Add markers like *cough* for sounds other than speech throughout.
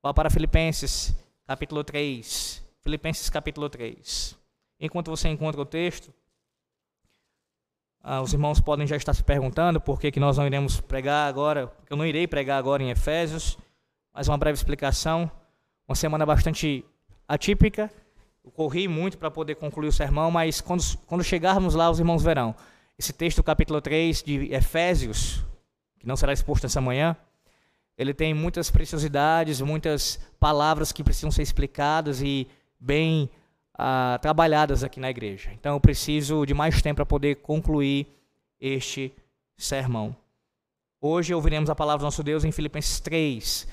Vá para Filipenses, capítulo 3. Filipenses, capítulo 3. Enquanto você encontra o texto, ah, os irmãos podem já estar se perguntando por que, que nós não iremos pregar agora, eu não irei pregar agora em Efésios, mas uma breve explicação. Uma semana bastante atípica, eu corri muito para poder concluir o sermão, mas quando, quando chegarmos lá, os irmãos verão. Esse texto capítulo 3 de Efésios, que não será exposto essa manhã, ele tem muitas preciosidades, muitas palavras que precisam ser explicadas e bem ah, trabalhadas aqui na igreja. Então eu preciso de mais tempo para poder concluir este sermão. Hoje ouviremos a palavra do nosso Deus em Filipenses 3.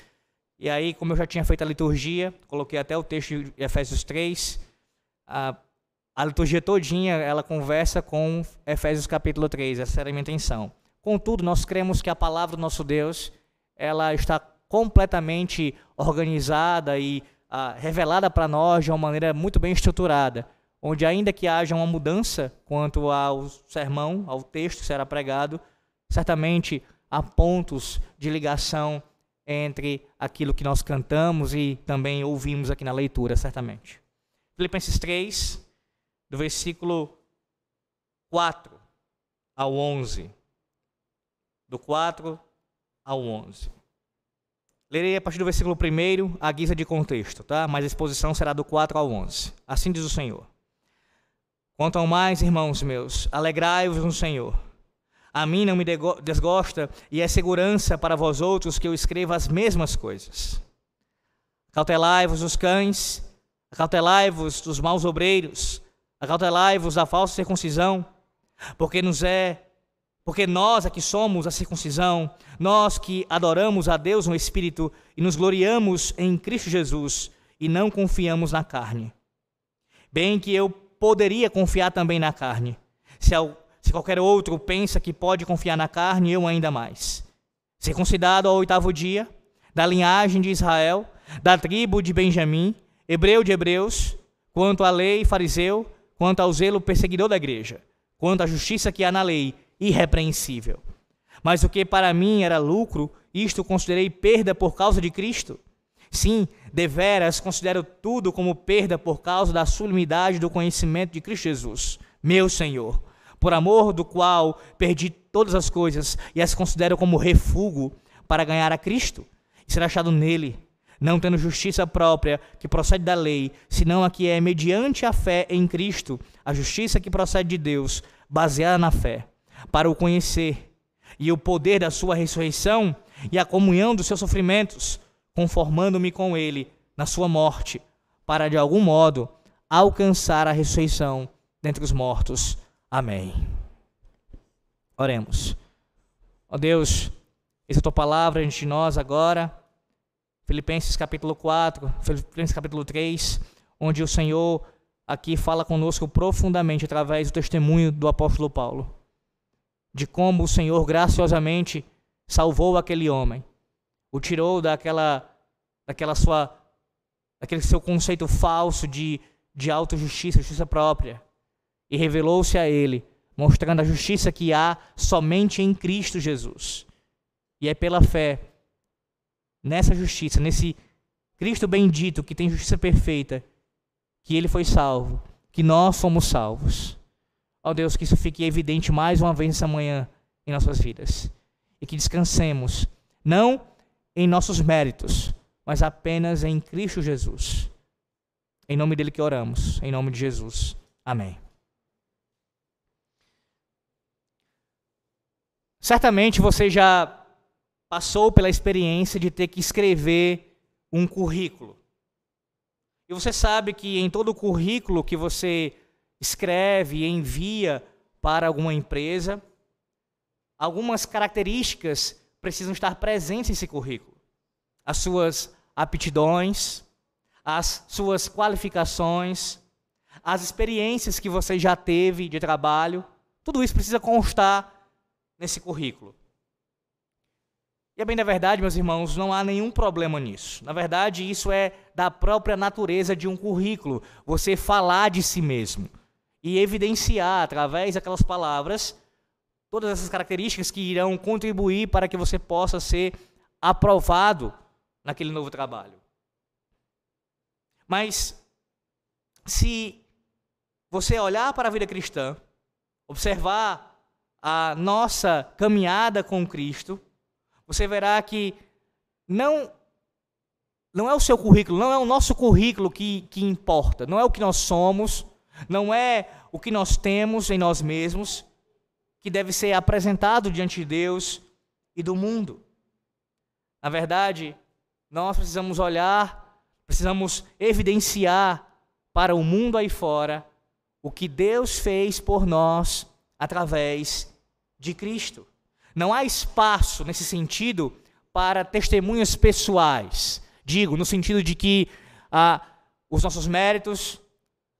E aí, como eu já tinha feito a liturgia, coloquei até o texto de Efésios 3. A, a liturgia todinha, ela conversa com Efésios capítulo 3, essa era a minha intenção. Contudo, nós cremos que a palavra do nosso Deus ela está completamente organizada e ah, revelada para nós de uma maneira muito bem estruturada, onde ainda que haja uma mudança quanto ao sermão, ao texto que será pregado, certamente há pontos de ligação entre aquilo que nós cantamos e também ouvimos aqui na leitura, certamente. Filipenses 3, do versículo 4 ao 11. Do 4 ao 11. Lerei a partir do versículo 1, a guisa de contexto, tá? mas a exposição será do 4 ao 11. Assim diz o Senhor. Quanto ao mais, irmãos meus, alegrai-vos no Senhor. A mim não me desgosta e é segurança para vós outros que eu escreva as mesmas coisas. Acautelai-vos dos cães, acautelai-vos dos maus obreiros, acautelai-vos da falsa circuncisão, porque nos é porque nós aqui somos a circuncisão, nós que adoramos a Deus no Espírito e nos gloriamos em Cristo Jesus e não confiamos na carne. Bem que eu poderia confiar também na carne. Se, se qualquer outro pensa que pode confiar na carne, eu ainda mais. Circuncidado ao oitavo dia, da linhagem de Israel, da tribo de Benjamim, hebreu de hebreus, quanto à lei, fariseu, quanto ao zelo perseguidor da igreja, quanto à justiça que há na lei, irrepreensível. Mas o que para mim era lucro, isto considerei perda por causa de Cristo. Sim, deveras considero tudo como perda por causa da sublimidade do conhecimento de Cristo Jesus, meu Senhor, por amor do qual perdi todas as coisas e as considero como refúgio para ganhar a Cristo e ser achado nele, não tendo justiça própria que procede da lei, senão a que é mediante a fé em Cristo, a justiça que procede de Deus, baseada na fé para o conhecer, e o poder da sua ressurreição e a comunhão dos seus sofrimentos, conformando-me com ele na sua morte, para de algum modo alcançar a ressurreição dentre os mortos. Amém. Oremos. Ó Deus, essa é a tua palavra diante de nós agora. Filipenses capítulo 4, Filipenses capítulo 3, onde o Senhor aqui fala conosco profundamente através do testemunho do apóstolo Paulo de como o Senhor graciosamente salvou aquele homem, o tirou daquela, daquela sua, daquele seu conceito falso de, de autojustiça, justiça própria, e revelou-se a ele, mostrando a justiça que há somente em Cristo Jesus. E é pela fé nessa justiça, nesse Cristo bendito que tem justiça perfeita, que ele foi salvo, que nós somos salvos. Ó Deus, que isso fique evidente mais uma vez essa manhã em nossas vidas. E que descansemos, não em nossos méritos, mas apenas em Cristo Jesus. Em nome dele que oramos, em nome de Jesus. Amém. Certamente você já passou pela experiência de ter que escrever um currículo. E você sabe que em todo currículo que você escreve e envia para alguma empresa, algumas características precisam estar presentes nesse currículo. As suas aptidões, as suas qualificações, as experiências que você já teve de trabalho, tudo isso precisa constar nesse currículo. E é bem da verdade, meus irmãos, não há nenhum problema nisso. Na verdade, isso é da própria natureza de um currículo, você falar de si mesmo e evidenciar através daquelas palavras todas essas características que irão contribuir para que você possa ser aprovado naquele novo trabalho. Mas se você olhar para a vida cristã, observar a nossa caminhada com Cristo, você verá que não não é o seu currículo, não é o nosso currículo que, que importa, não é o que nós somos, não é o que nós temos em nós mesmos que deve ser apresentado diante de Deus e do mundo. Na verdade, nós precisamos olhar, precisamos evidenciar para o mundo aí fora o que Deus fez por nós através de Cristo. Não há espaço nesse sentido para testemunhas pessoais. Digo, no sentido de que ah, os nossos méritos,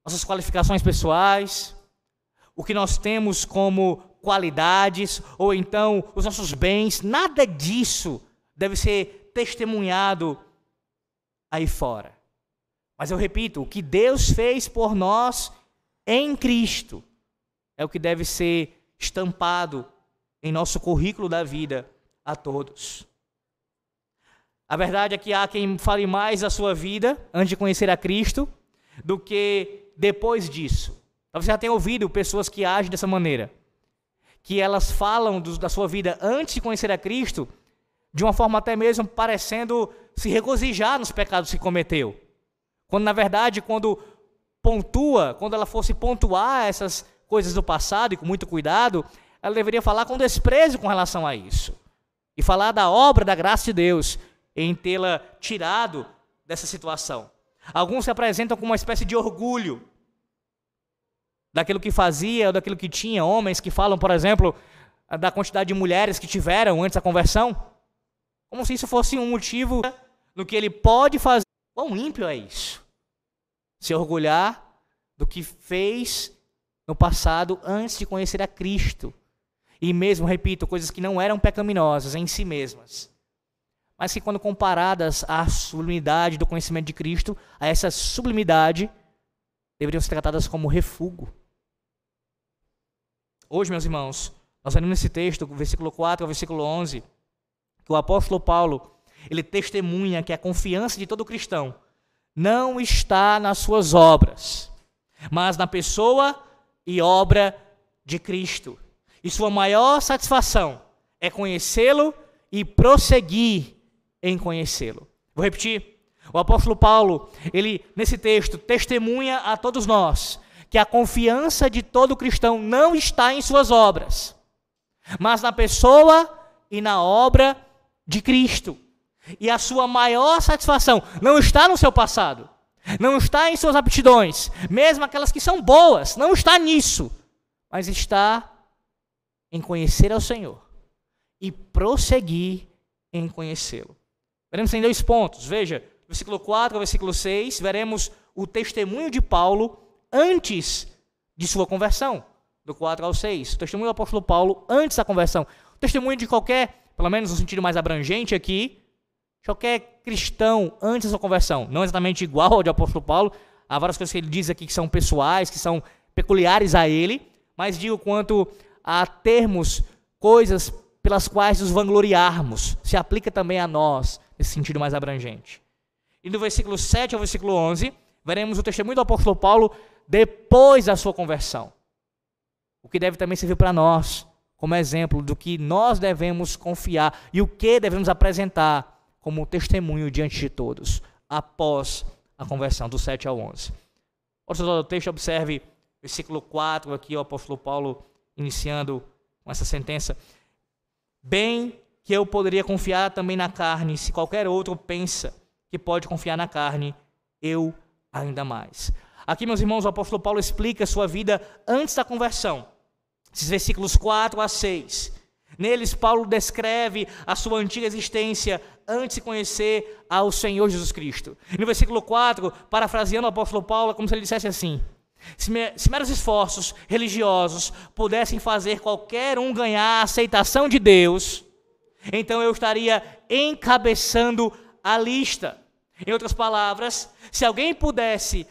nossas qualificações pessoais, o que nós temos como qualidades, ou então os nossos bens, nada disso deve ser testemunhado aí fora. Mas eu repito, o que Deus fez por nós em Cristo é o que deve ser estampado em nosso currículo da vida a todos. A verdade é que há quem fale mais a sua vida antes de conhecer a Cristo do que depois disso. Talvez você já tenha ouvido pessoas que agem dessa maneira, que elas falam do, da sua vida antes de conhecer a Cristo, de uma forma até mesmo parecendo se regozijar nos pecados que cometeu. Quando na verdade, quando pontua, quando ela fosse pontuar essas coisas do passado e com muito cuidado, ela deveria falar com desprezo com relação a isso. E falar da obra da graça de Deus em tê-la tirado dessa situação. Alguns se apresentam com uma espécie de orgulho daquilo que fazia ou daquilo que tinha. Homens que falam, por exemplo, da quantidade de mulheres que tiveram antes da conversão. Como se isso fosse um motivo no que ele pode fazer. Quão ímpio é isso? Se orgulhar do que fez no passado antes de conhecer a Cristo. E mesmo, repito, coisas que não eram pecaminosas em si mesmas mas que, quando comparadas à sublimidade do conhecimento de Cristo, a essa sublimidade, deveriam ser tratadas como refúgio. Hoje, meus irmãos, nós vemos nesse texto, versículo 4 ao versículo 11, que o apóstolo Paulo, ele testemunha que a confiança de todo cristão não está nas suas obras, mas na pessoa e obra de Cristo. E sua maior satisfação é conhecê-lo e prosseguir em conhecê-lo. Vou repetir. O apóstolo Paulo, ele nesse texto testemunha a todos nós que a confiança de todo cristão não está em suas obras, mas na pessoa e na obra de Cristo. E a sua maior satisfação não está no seu passado, não está em suas aptidões, mesmo aquelas que são boas, não está nisso, mas está em conhecer ao Senhor e prosseguir em conhecê-lo. Veremos em dois pontos. Veja, versículo 4 ao versículo 6, veremos o testemunho de Paulo antes de sua conversão, do 4 ao 6. O testemunho do apóstolo Paulo antes da conversão. O testemunho de qualquer, pelo menos no sentido mais abrangente aqui, qualquer cristão antes da sua conversão. Não exatamente igual ao de apóstolo Paulo. Há várias coisas que ele diz aqui que são pessoais, que são peculiares a ele, mas digo quanto a termos coisas pelas quais nos vangloriarmos. Se aplica também a nós nesse sentido mais abrangente. E do versículo 7 ao versículo 11, veremos o testemunho do apóstolo Paulo depois da sua conversão. O que deve também servir para nós como exemplo do que nós devemos confiar e o que devemos apresentar como testemunho diante de todos após a conversão, do 7 ao 11. Outro texto, observe versículo 4, aqui o apóstolo Paulo iniciando com essa sentença. Bem que eu poderia confiar também na carne, se qualquer outro pensa que pode confiar na carne, eu ainda mais. Aqui, meus irmãos, o apóstolo Paulo explica sua vida antes da conversão. Esses versículos 4 a 6. Neles, Paulo descreve a sua antiga existência antes de conhecer ao Senhor Jesus Cristo. No versículo 4, parafraseando o apóstolo Paulo, é como se ele dissesse assim: se, se meros esforços religiosos pudessem fazer qualquer um ganhar a aceitação de Deus, então eu estaria encabeçando a lista. Em outras palavras, se alguém pudesse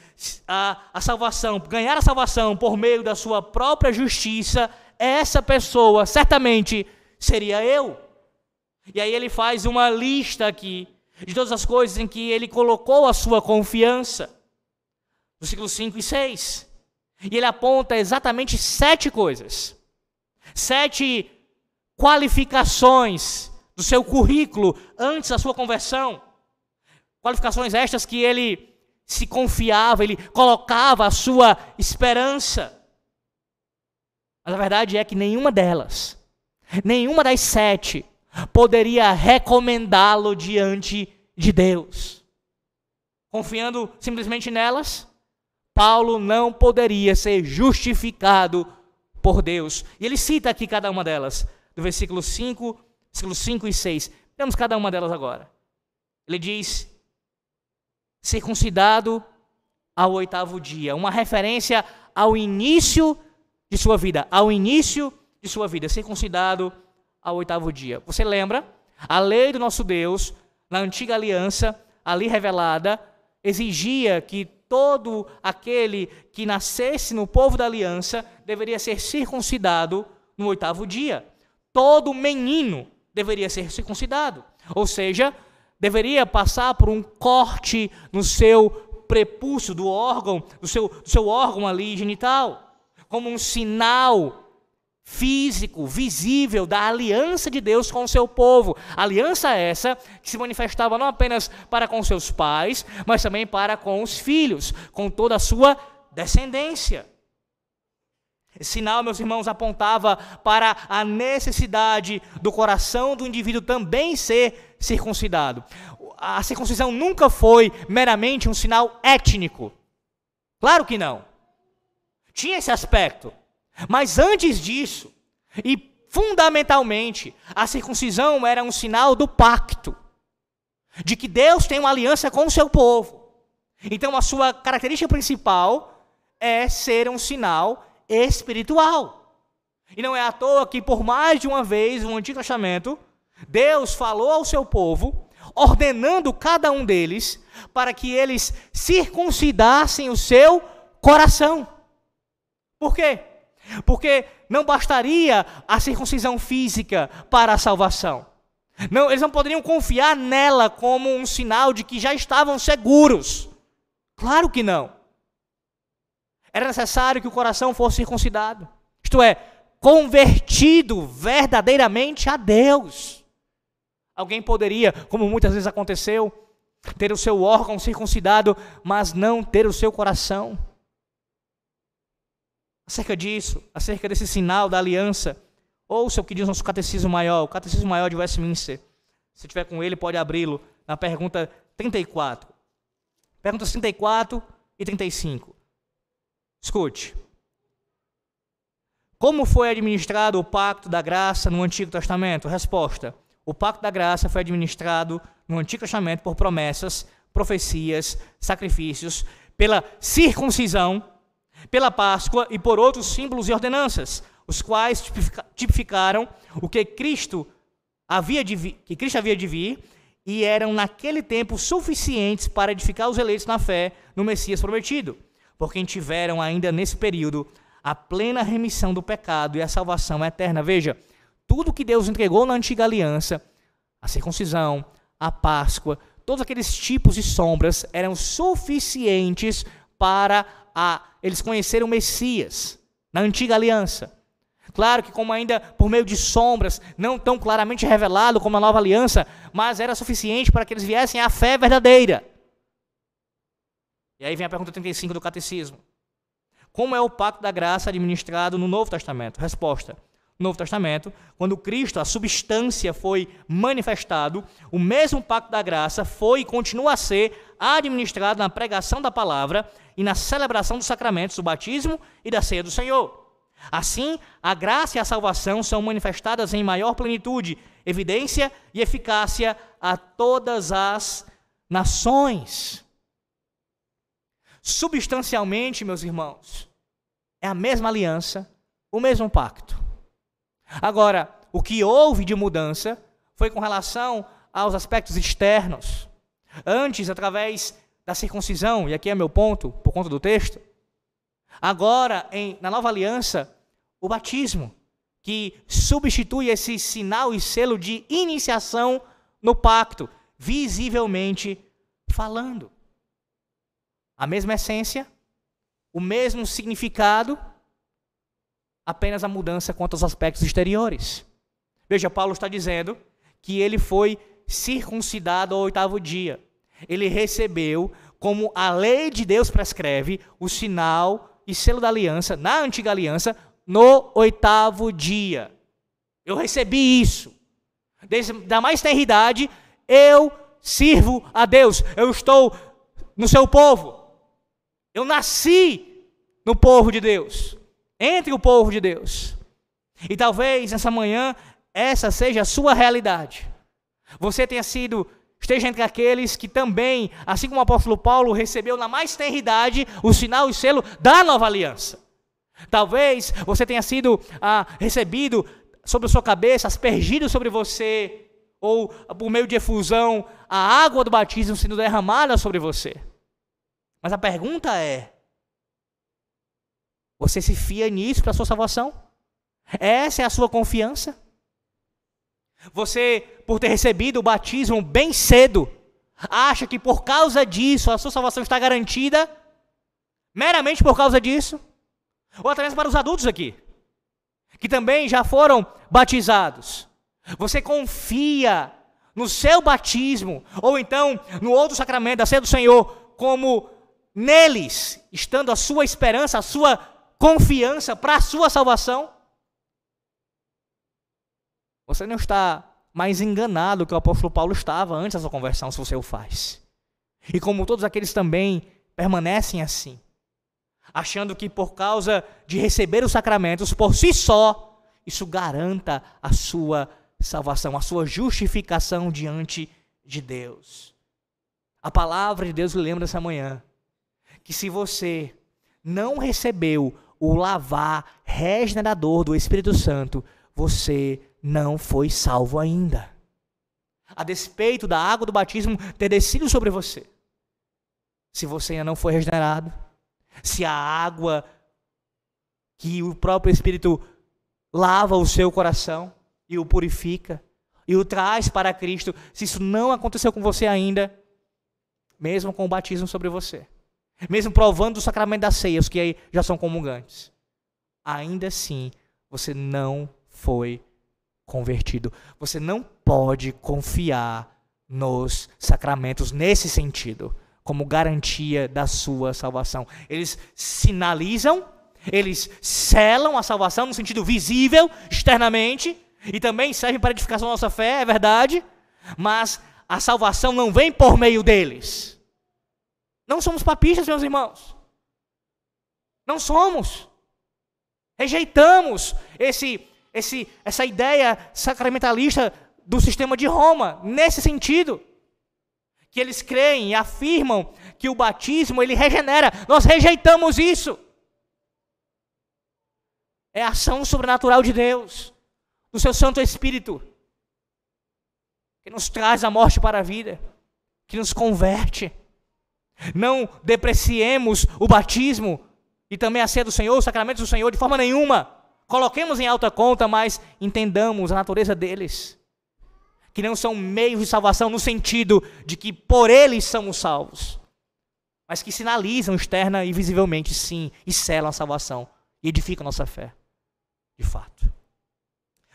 a, a salvação, ganhar a salvação por meio da sua própria justiça, essa pessoa certamente seria eu. E aí ele faz uma lista aqui de todas as coisas em que ele colocou a sua confiança. versículos 5 e 6. E ele aponta exatamente sete coisas, sete qualificações do seu currículo antes da sua conversão. Qualificações estas que ele se confiava, ele colocava a sua esperança. Mas a verdade é que nenhuma delas, nenhuma das sete, poderia recomendá-lo diante de Deus. Confiando simplesmente nelas, Paulo não poderia ser justificado por Deus. E ele cita aqui cada uma delas, do versículo 5, versículos 5 e 6. Vemos cada uma delas agora. Ele diz: circuncidado ao oitavo dia, uma referência ao início de sua vida, ao início de sua vida, circuncidado ao oitavo dia. Você lembra? A lei do nosso Deus, na antiga aliança, ali revelada, exigia que todo aquele que nascesse no povo da aliança deveria ser circuncidado no oitavo dia. Todo menino deveria ser circuncidado. Ou seja, deveria passar por um corte no seu prepúcio do órgão, do seu, do seu órgão ali genital, como um sinal físico, visível da aliança de Deus com o seu povo. Aliança essa que se manifestava não apenas para com seus pais, mas também para com os filhos, com toda a sua descendência. Esse sinal, meus irmãos, apontava para a necessidade do coração do indivíduo também ser circuncidado. A circuncisão nunca foi meramente um sinal étnico. Claro que não. Tinha esse aspecto. Mas antes disso, e fundamentalmente, a circuncisão era um sinal do pacto, de que Deus tem uma aliança com o seu povo. Então, a sua característica principal é ser um sinal espiritual. E não é à toa que, por mais de uma vez, no Antigo Testamento, Deus falou ao seu povo, ordenando cada um deles para que eles circuncidassem o seu coração. Por quê? Porque não bastaria a circuncisão física para a salvação. Não, eles não poderiam confiar nela como um sinal de que já estavam seguros. Claro que não. Era necessário que o coração fosse circuncidado. Isto é, convertido verdadeiramente a Deus. Alguém poderia, como muitas vezes aconteceu, ter o seu órgão circuncidado, mas não ter o seu coração acerca disso, acerca desse sinal da aliança, ouça o que diz nosso catecismo maior, o catecismo maior de Westminster. Se tiver com ele, pode abri-lo na pergunta 34. Perguntas 34 e 35. Escute. Como foi administrado o pacto da graça no Antigo Testamento? Resposta: O pacto da graça foi administrado no Antigo Testamento por promessas, profecias, sacrifícios, pela circuncisão pela Páscoa e por outros símbolos e ordenanças, os quais tipificaram o que Cristo havia de vir, que Cristo havia de vir e eram naquele tempo suficientes para edificar os eleitos na fé no Messias prometido, por quem tiveram ainda nesse período a plena remissão do pecado e a salvação eterna. Veja, tudo que Deus entregou na antiga aliança, a circuncisão, a Páscoa, todos aqueles tipos de sombras eram suficientes para a eles conheceram o Messias na antiga aliança. Claro que, como ainda por meio de sombras, não tão claramente revelado como a nova aliança, mas era suficiente para que eles viessem à fé verdadeira. E aí vem a pergunta 35 do catecismo: Como é o pacto da graça administrado no Novo Testamento? Resposta: No Novo Testamento, quando Cristo, a substância, foi manifestado, o mesmo pacto da graça foi e continua a ser administrado na pregação da palavra e na celebração dos sacramentos do batismo e da ceia do Senhor. Assim, a graça e a salvação são manifestadas em maior plenitude, evidência e eficácia a todas as nações. Substancialmente, meus irmãos, é a mesma aliança, o mesmo pacto. Agora, o que houve de mudança foi com relação aos aspectos externos. Antes, através da circuncisão, e aqui é meu ponto, por conta do texto. Agora, em, na nova aliança, o batismo, que substitui esse sinal e selo de iniciação no pacto, visivelmente falando. A mesma essência, o mesmo significado, apenas a mudança quanto aos aspectos exteriores. Veja, Paulo está dizendo que ele foi circuncidado ao oitavo dia. Ele recebeu, como a lei de Deus prescreve, o sinal e selo da aliança, na antiga aliança, no oitavo dia. Eu recebi isso. Desde da mais tenridade, eu sirvo a Deus. Eu estou no seu povo. Eu nasci no povo de Deus, entre o povo de Deus. E talvez nessa manhã essa seja a sua realidade. Você tenha sido, esteja entre aqueles que também, assim como o apóstolo Paulo, recebeu na mais tenridade o sinal e selo da nova aliança. Talvez você tenha sido ah, recebido sobre a sua cabeça, aspergido sobre você, ou por meio de efusão, a água do batismo sendo derramada sobre você. Mas a pergunta é: você se fia nisso para a sua salvação? Essa é a sua confiança? Você, por ter recebido o batismo bem cedo, acha que por causa disso a sua salvação está garantida? Meramente por causa disso? Ou até mesmo para os adultos aqui, que também já foram batizados. Você confia no seu batismo, ou então no outro sacramento da ceia do Senhor, como neles, estando a sua esperança, a sua confiança para a sua salvação? Você não está mais enganado que o apóstolo Paulo estava antes da sua conversão, se você o faz. E como todos aqueles também permanecem assim, achando que por causa de receber os sacramentos por si só, isso garanta a sua salvação, a sua justificação diante de Deus. A palavra de Deus lhe lembra essa manhã que se você não recebeu o lavar regenerador do Espírito Santo, você não foi salvo ainda. A despeito da água do batismo ter descido sobre você. Se você ainda não foi regenerado, se a água que o próprio Espírito lava o seu coração e o purifica e o traz para Cristo, se isso não aconteceu com você ainda, mesmo com o batismo sobre você, mesmo provando o sacramento das ceias, que aí já são comungantes, ainda assim você não foi convertido. Você não pode confiar nos sacramentos nesse sentido, como garantia da sua salvação. Eles sinalizam, eles selam a salvação no sentido visível, externamente, e também servem para edificação da nossa fé, é verdade, mas a salvação não vem por meio deles. Não somos papistas, meus irmãos. Não somos. Rejeitamos esse esse, essa ideia sacramentalista do sistema de Roma, nesse sentido. Que eles creem e afirmam que o batismo ele regenera. Nós rejeitamos isso. É a ação sobrenatural de Deus, do seu Santo Espírito, que nos traz a morte para a vida, que nos converte. Não depreciemos o batismo e também a ceia do Senhor, os sacramentos do Senhor, de forma nenhuma. Coloquemos em alta conta, mas entendamos a natureza deles. Que não são meios de salvação no sentido de que por eles somos salvos, mas que sinalizam externa e visivelmente, sim, e selam a salvação e edificam a nossa fé, de fato.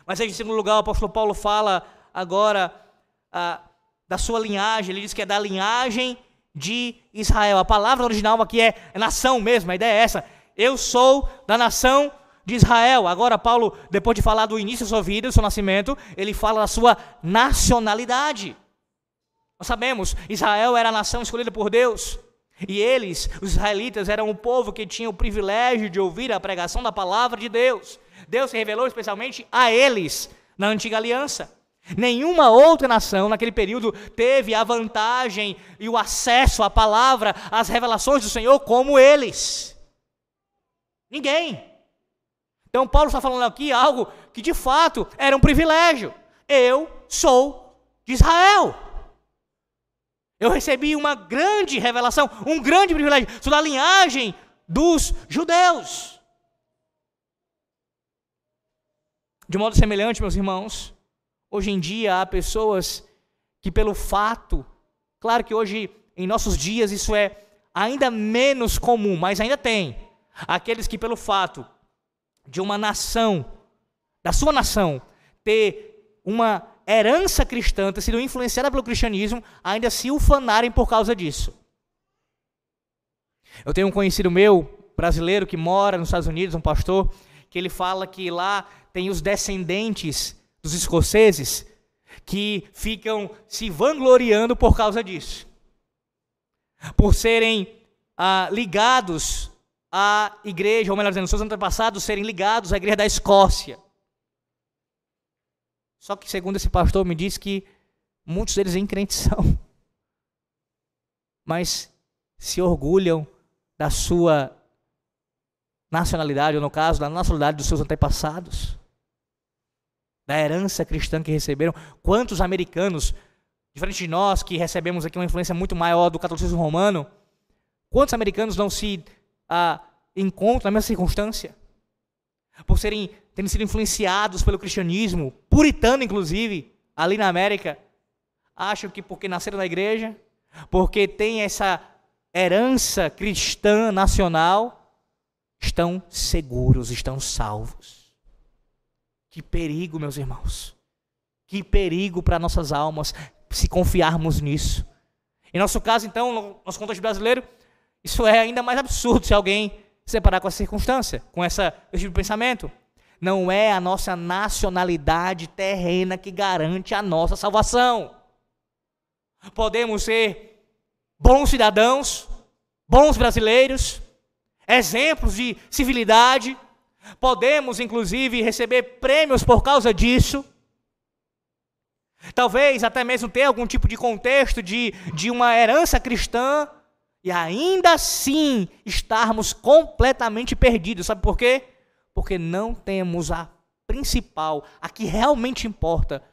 Mas em segundo lugar, o apóstolo Paulo fala agora ah, da sua linhagem, ele diz que é da linhagem de Israel. A palavra original aqui é, nação mesmo, a ideia é essa. Eu sou da nação de Israel. Agora, Paulo, depois de falar do início da sua vida, do seu nascimento, ele fala da sua nacionalidade. Nós sabemos, Israel era a nação escolhida por Deus. E eles, os israelitas, eram o povo que tinha o privilégio de ouvir a pregação da palavra de Deus. Deus se revelou especialmente a eles na antiga aliança. Nenhuma outra nação naquele período teve a vantagem e o acesso à palavra, às revelações do Senhor como eles. Ninguém. Então, Paulo está falando aqui algo que de fato era um privilégio. Eu sou de Israel. Eu recebi uma grande revelação, um grande privilégio. Sou da linhagem dos judeus. De modo semelhante, meus irmãos, hoje em dia há pessoas que, pelo fato, claro que hoje, em nossos dias, isso é ainda menos comum, mas ainda tem aqueles que, pelo fato de uma nação, da sua nação, ter uma herança cristã, ter sido influenciada pelo cristianismo, ainda se ufanarem por causa disso. Eu tenho um conhecido meu, brasileiro, que mora nos Estados Unidos, um pastor, que ele fala que lá tem os descendentes dos escoceses que ficam se vangloriando por causa disso. Por serem ah, ligados à igreja, ou melhor dizendo, seus antepassados serem ligados à igreja da Escócia. Só que, segundo esse pastor, me diz que muitos deles em crentes *laughs* são, mas se orgulham da sua nacionalidade, ou no caso, da nacionalidade dos seus antepassados, da herança cristã que receberam. Quantos americanos, diferente de nós, que recebemos aqui uma influência muito maior do catolicismo romano, quantos americanos não se ah, encontram na mesma circunstância? Por serem terem sido influenciados pelo cristianismo, puritano inclusive, ali na América, acham que porque nasceram na igreja, porque tem essa herança cristã nacional, estão seguros, estão salvos. Que perigo, meus irmãos. Que perigo para nossas almas se confiarmos nisso. Em nosso caso, então, no nosso contexto brasileiro, isso é ainda mais absurdo se alguém se separar com essa circunstância, com essa, esse tipo de pensamento. Não é a nossa nacionalidade terrena que garante a nossa salvação. Podemos ser bons cidadãos, bons brasileiros, exemplos de civilidade. Podemos, inclusive, receber prêmios por causa disso. Talvez até mesmo ter algum tipo de contexto de, de uma herança cristã e ainda assim estarmos completamente perdidos. Sabe por quê? Porque não temos a principal, a que realmente importa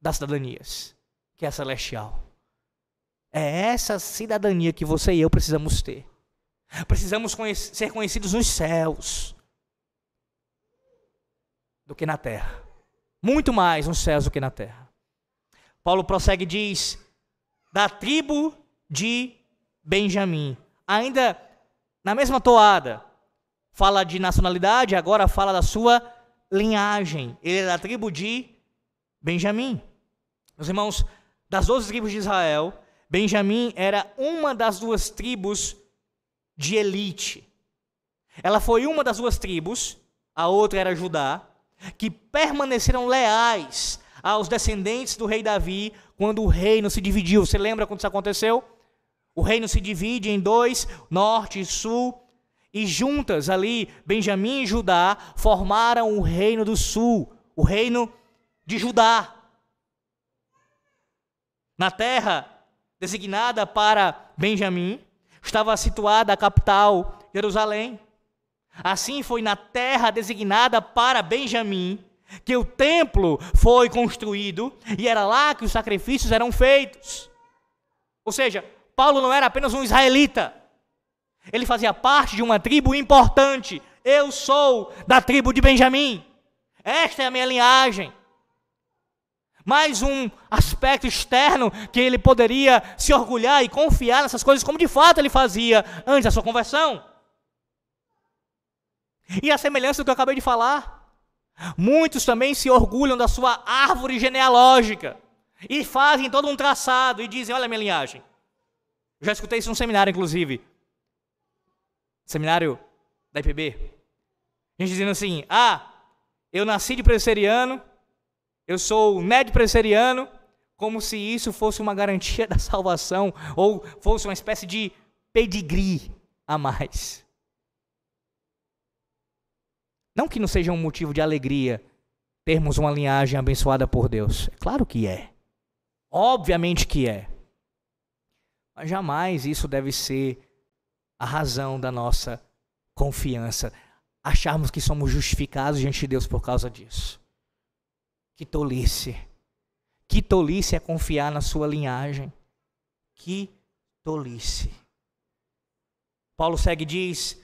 das cidadanias, que é a celestial. É essa cidadania que você e eu precisamos ter. Precisamos ser conhecidos nos céus do que na terra. Muito mais nos céus do que na terra. Paulo prossegue e diz: da tribo de Benjamim. Ainda na mesma toada, fala de nacionalidade, agora fala da sua linhagem. Ele é da tribo de Benjamim. Meus irmãos, das 12 tribos de Israel, Benjamim era uma das duas tribos de elite. Ela foi uma das duas tribos, a outra era Judá, que permaneceram leais aos descendentes do rei Davi quando o reino se dividiu. Você lembra quando isso aconteceu? O reino se divide em dois, norte e sul, e juntas ali, Benjamim e Judá formaram o reino do sul, o reino de Judá. Na terra designada para Benjamim, estava situada a capital, Jerusalém. Assim foi na terra designada para Benjamim que o templo foi construído e era lá que os sacrifícios eram feitos. Ou seja, Paulo não era apenas um israelita, ele fazia parte de uma tribo importante. Eu sou da tribo de Benjamim, esta é a minha linhagem mais um aspecto externo que ele poderia se orgulhar e confiar nessas coisas, como de fato ele fazia antes da sua conversão. E a semelhança do que eu acabei de falar, muitos também se orgulham da sua árvore genealógica e fazem todo um traçado e dizem: Olha a minha linhagem. Já escutei isso num seminário, inclusive. Seminário da IPB. A gente dizendo assim: Ah, eu nasci de presbiteriano, eu sou médio presbiteriano, como se isso fosse uma garantia *laughs* da salvação ou fosse uma espécie de pedigree a mais. Não que não seja um motivo de alegria termos uma linhagem abençoada por Deus. É claro que é. Obviamente que é. Mas jamais isso deve ser a razão da nossa confiança. Acharmos que somos justificados diante de Deus por causa disso. Que tolice. Que tolice é confiar na sua linhagem. Que tolice. Paulo segue e diz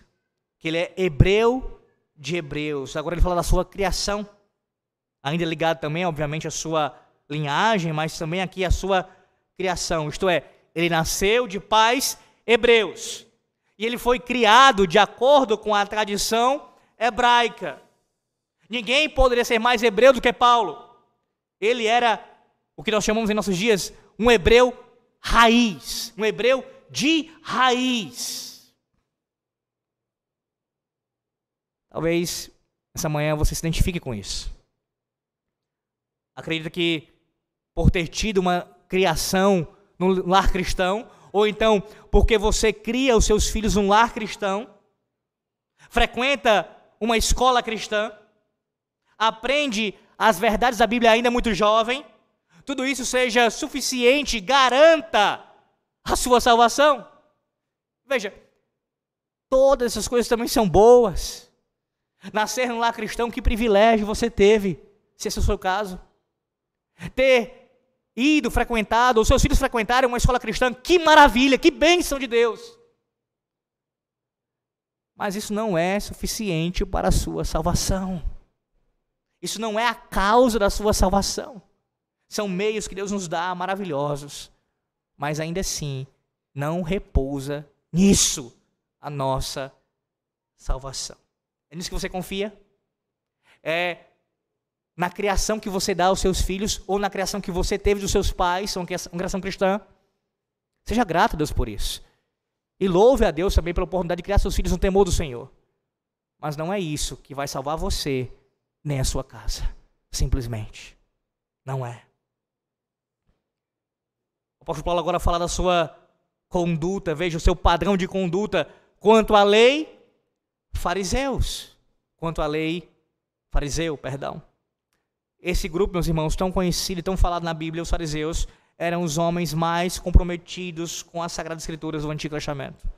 que ele é hebreu de hebreus. Agora ele fala da sua criação. Ainda ligado também, obviamente, à sua linhagem, mas também aqui à sua criação. Isto é, ele nasceu de pais hebreus. E ele foi criado de acordo com a tradição hebraica. Ninguém poderia ser mais hebreu do que Paulo. Ele era o que nós chamamos em nossos dias um hebreu raiz, um hebreu de raiz. Talvez essa manhã você se identifique com isso. Acredita que por ter tido uma criação no lar cristão, ou então porque você cria os seus filhos num lar cristão, frequenta uma escola cristã, aprende as verdades da Bíblia ainda muito jovem, tudo isso seja suficiente, garanta a sua salvação. Veja, todas essas coisas também são boas. Nascer num lar cristão, que privilégio você teve, se esse é o seu caso. Ter ido, frequentado, os seus filhos frequentarem uma escola cristã, que maravilha, que bênção de Deus. Mas isso não é suficiente para a sua salvação. Isso não é a causa da sua salvação. São meios que Deus nos dá maravilhosos, mas ainda assim não repousa nisso a nossa salvação. É nisso que você confia? É na criação que você dá aos seus filhos ou na criação que você teve dos seus pais, uma criação cristã. Seja grato a Deus por isso. E louve a Deus também pela oportunidade de criar seus filhos no temor do Senhor. Mas não é isso que vai salvar você nem a sua casa. Simplesmente. Não é. O apóstolo Paulo agora fala da sua conduta, veja o seu padrão de conduta quanto à lei, fariseus. Quanto à lei, fariseu, perdão. Esse grupo, meus irmãos, tão conhecido e tão falado na Bíblia, os fariseus, eram os homens mais comprometidos com as Sagradas Escrituras do Antigo Testamento.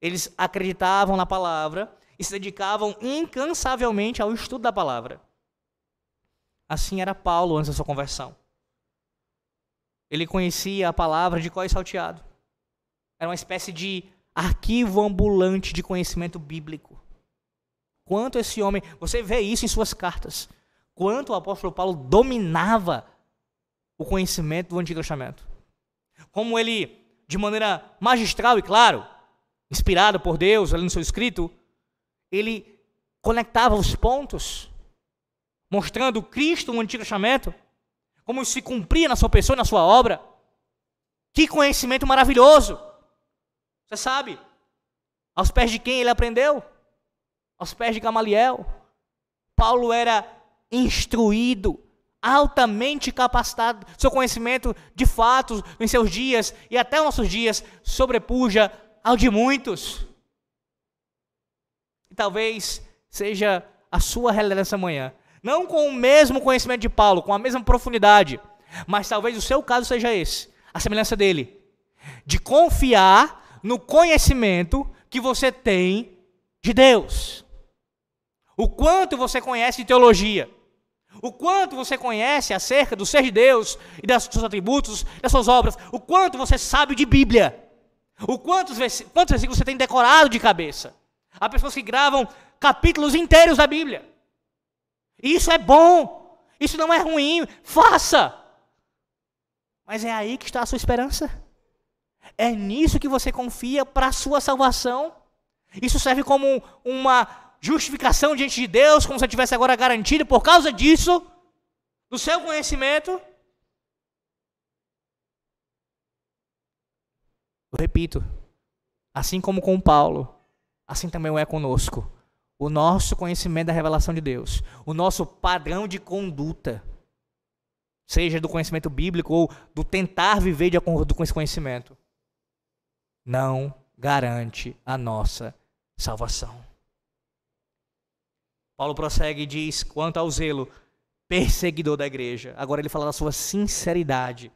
Eles acreditavam na palavra e se dedicavam incansavelmente ao estudo da palavra. Assim era Paulo antes da sua conversão. Ele conhecia a palavra de e salteado. Era uma espécie de arquivo ambulante de conhecimento bíblico. Quanto esse homem, você vê isso em suas cartas quanto o apóstolo Paulo dominava o conhecimento do Antigo Testamento. Como ele, de maneira magistral e claro, inspirado por Deus ali no seu escrito, ele conectava os pontos, mostrando Cristo no Antigo Testamento, como se cumpria na sua pessoa e na sua obra. Que conhecimento maravilhoso! Você sabe, aos pés de quem ele aprendeu? Aos pés de Gamaliel. Paulo era instruído, altamente capacitado. Seu conhecimento, de fato, em seus dias e até os nossos dias, sobrepuja ao de muitos. E talvez seja a sua realidade essa manhã. Não com o mesmo conhecimento de Paulo, com a mesma profundidade, mas talvez o seu caso seja esse, a semelhança dele, de confiar no conhecimento que você tem de Deus. O quanto você conhece de teologia, o quanto você conhece acerca do ser de Deus e dos seus atributos, das suas obras. O quanto você sabe de Bíblia. O quantos, quantos versículos você tem decorado de cabeça. Há pessoas que gravam capítulos inteiros da Bíblia. Isso é bom. Isso não é ruim. Faça. Mas é aí que está a sua esperança. É nisso que você confia para a sua salvação. Isso serve como uma justificação diante de Deus, como se eu tivesse agora garantido por causa disso, do seu conhecimento. Eu repito, assim como com Paulo, assim também é conosco. O nosso conhecimento da revelação de Deus, o nosso padrão de conduta, seja do conhecimento bíblico ou do tentar viver de acordo com esse conhecimento, não garante a nossa salvação. Paulo prossegue e diz: quanto ao zelo, perseguidor da igreja. Agora ele fala da sua sinceridade.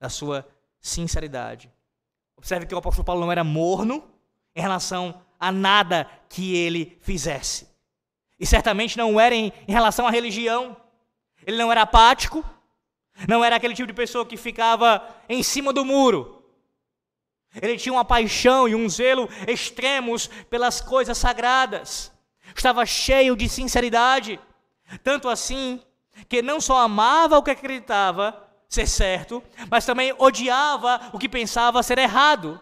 Da sua sinceridade. Observe que o apóstolo Paulo não era morno em relação a nada que ele fizesse. E certamente não era em, em relação à religião. Ele não era apático. Não era aquele tipo de pessoa que ficava em cima do muro. Ele tinha uma paixão e um zelo extremos pelas coisas sagradas estava cheio de sinceridade, tanto assim que não só amava o que acreditava ser certo, mas também odiava o que pensava ser errado.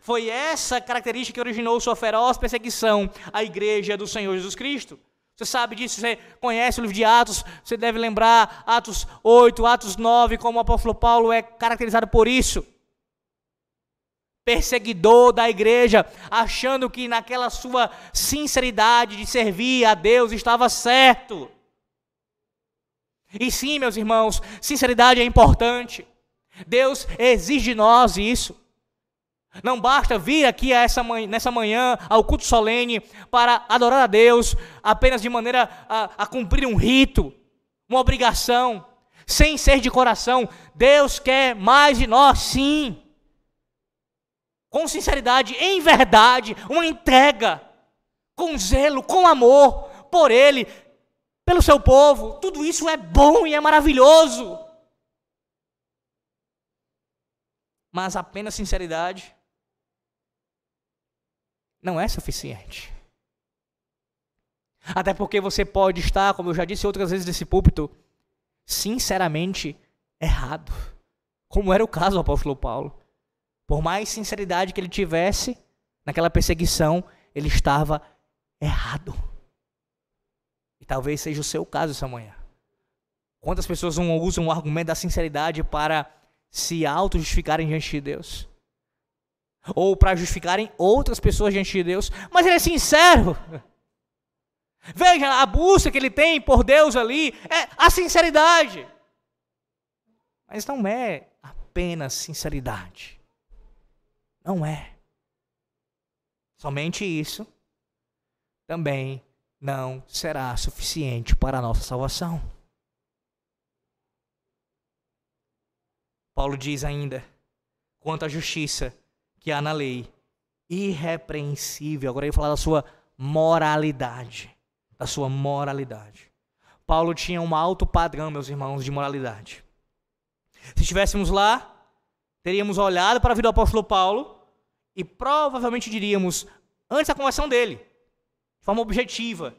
Foi essa característica que originou sua feroz perseguição à igreja do Senhor Jesus Cristo. Você sabe disso, você conhece o livro de Atos, você deve lembrar Atos 8, Atos 9, como o apóstolo Paulo é caracterizado por isso. Perseguidor da igreja, achando que naquela sua sinceridade de servir a Deus estava certo. E sim, meus irmãos, sinceridade é importante. Deus exige de nós isso. Não basta vir aqui essa manhã, nessa manhã ao culto solene para adorar a Deus apenas de maneira a, a cumprir um rito, uma obrigação, sem ser de coração. Deus quer mais de nós, sim. Com sinceridade, em verdade, uma entrega, com zelo, com amor por Ele, pelo seu povo. Tudo isso é bom e é maravilhoso. Mas apenas sinceridade não é suficiente. Até porque você pode estar, como eu já disse outras vezes nesse púlpito, sinceramente errado. Como era o caso do apóstolo Paulo. Por mais sinceridade que ele tivesse naquela perseguição, ele estava errado. E talvez seja o seu caso essa manhã. Quantas pessoas não usam o argumento da sinceridade para se auto-justificarem diante de Deus? Ou para justificarem outras pessoas diante de Deus, mas ele é sincero. Veja a busca que ele tem por Deus ali, é a sinceridade. Mas não é apenas sinceridade. Não é. Somente isso também não será suficiente para a nossa salvação. Paulo diz ainda, quanto à justiça que há na lei, irrepreensível. Agora ele fala da sua moralidade, da sua moralidade. Paulo tinha um alto padrão, meus irmãos, de moralidade. Se estivéssemos lá, teríamos olhado para a vida do apóstolo Paulo e provavelmente diríamos, antes da conversão dele, de forma objetiva,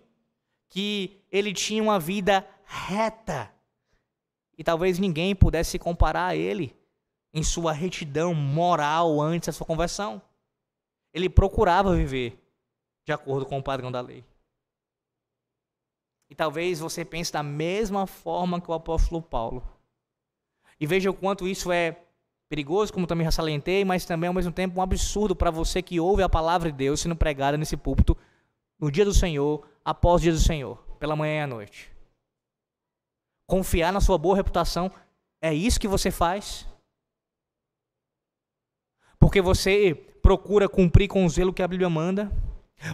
que ele tinha uma vida reta. E talvez ninguém pudesse se comparar a ele em sua retidão moral antes da sua conversão. Ele procurava viver de acordo com o padrão da lei. E talvez você pense da mesma forma que o apóstolo Paulo. E veja o quanto isso é perigoso, como também já salientei, mas também ao mesmo tempo um absurdo para você que ouve a palavra de Deus sendo pregada nesse púlpito no dia do Senhor, após o dia do Senhor, pela manhã e à noite. Confiar na sua boa reputação, é isso que você faz? Porque você procura cumprir com o zelo que a Bíblia manda?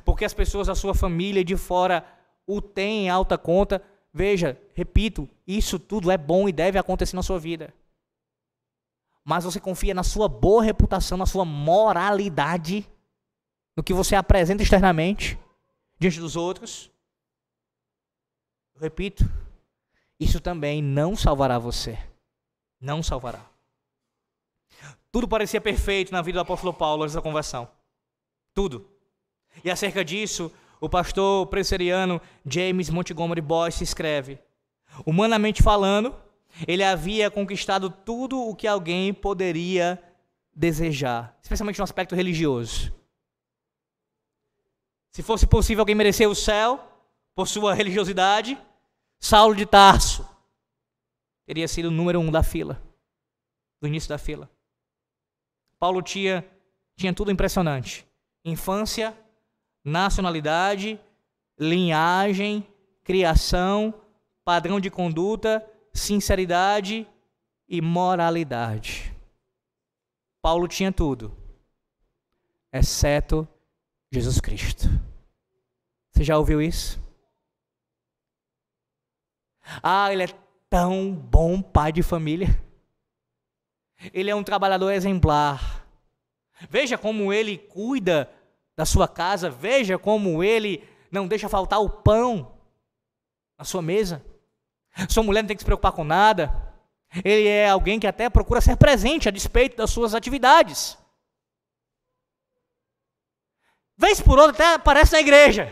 Porque as pessoas da sua família de fora o têm em alta conta? Veja, repito, isso tudo é bom e deve acontecer na sua vida. Mas você confia na sua boa reputação, na sua moralidade, no que você apresenta externamente diante dos outros? Eu repito, isso também não salvará você. Não salvará. Tudo parecia perfeito na vida do apóstolo Paulo antes da conversão. Tudo. E acerca disso, o pastor presbiteriano James Montgomery Boyce escreve: Humanamente falando, ele havia conquistado tudo o que alguém poderia desejar, especialmente no aspecto religioso. Se fosse possível alguém merecer o céu por sua religiosidade, Saulo de Tarso teria sido o número um da fila, do início da fila. Paulo tinha, tinha tudo impressionante: infância, nacionalidade, linhagem, criação, padrão de conduta, sinceridade e moralidade. Paulo tinha tudo, exceto Jesus Cristo. Você já ouviu isso? Ah, ele é tão bom pai de família. Ele é um trabalhador exemplar. Veja como ele cuida da sua casa, veja como ele não deixa faltar o pão na sua mesa. Sua mulher não tem que se preocupar com nada. Ele é alguém que até procura ser presente a despeito das suas atividades. Vez por outra até aparece na igreja.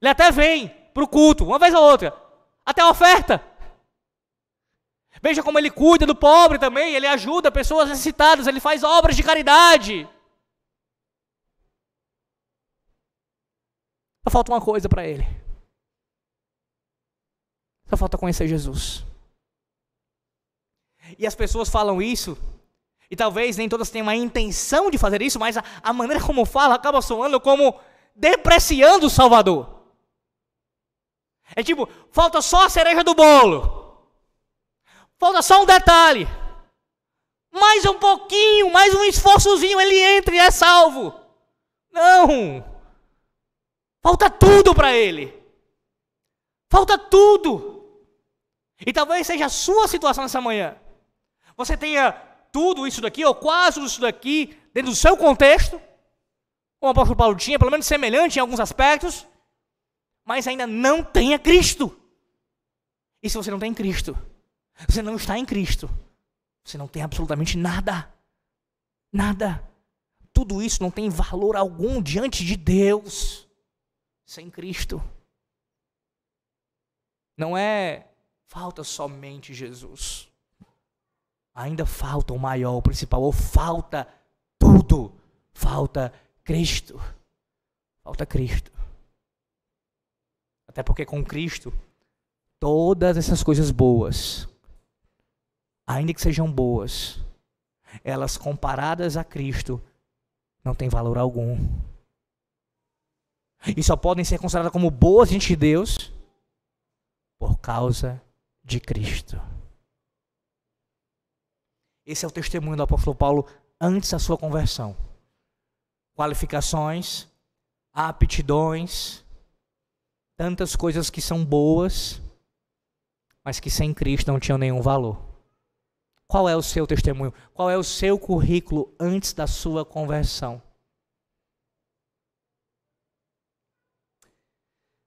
Ele até vem para o culto, uma vez ou outra. Até a oferta. Veja como ele cuida do pobre também, ele ajuda pessoas necessitadas, ele faz obras de caridade. Só falta uma coisa para ele. Só falta conhecer Jesus. E as pessoas falam isso, e talvez nem todas tenham a intenção de fazer isso, mas a, a maneira como fala acaba soando como depreciando o Salvador. É tipo, falta só a cereja do bolo. Falta só um detalhe. Mais um pouquinho, mais um esforçozinho, ele entra e é salvo. Não. Falta tudo para ele. Falta tudo. E talvez seja a sua situação nessa manhã. Você tenha tudo isso daqui, ou quase tudo isso daqui, dentro do seu contexto, como o apóstolo Paulo tinha, pelo menos semelhante em alguns aspectos, mas ainda não tenha Cristo. E se você não tem Cristo, você não está em Cristo, você não tem absolutamente nada. Nada. Tudo isso não tem valor algum diante de Deus sem Cristo. Não é falta somente Jesus. Ainda falta o maior, o principal, ou falta tudo. Falta Cristo. Falta Cristo. Até porque com Cristo, todas essas coisas boas, ainda que sejam boas, elas comparadas a Cristo, não têm valor algum. E só podem ser consideradas como boas diante de Deus por causa de Cristo. Esse é o testemunho do apóstolo Paulo antes da sua conversão. Qualificações, aptidões, tantas coisas que são boas, mas que sem Cristo não tinham nenhum valor. Qual é o seu testemunho? Qual é o seu currículo antes da sua conversão?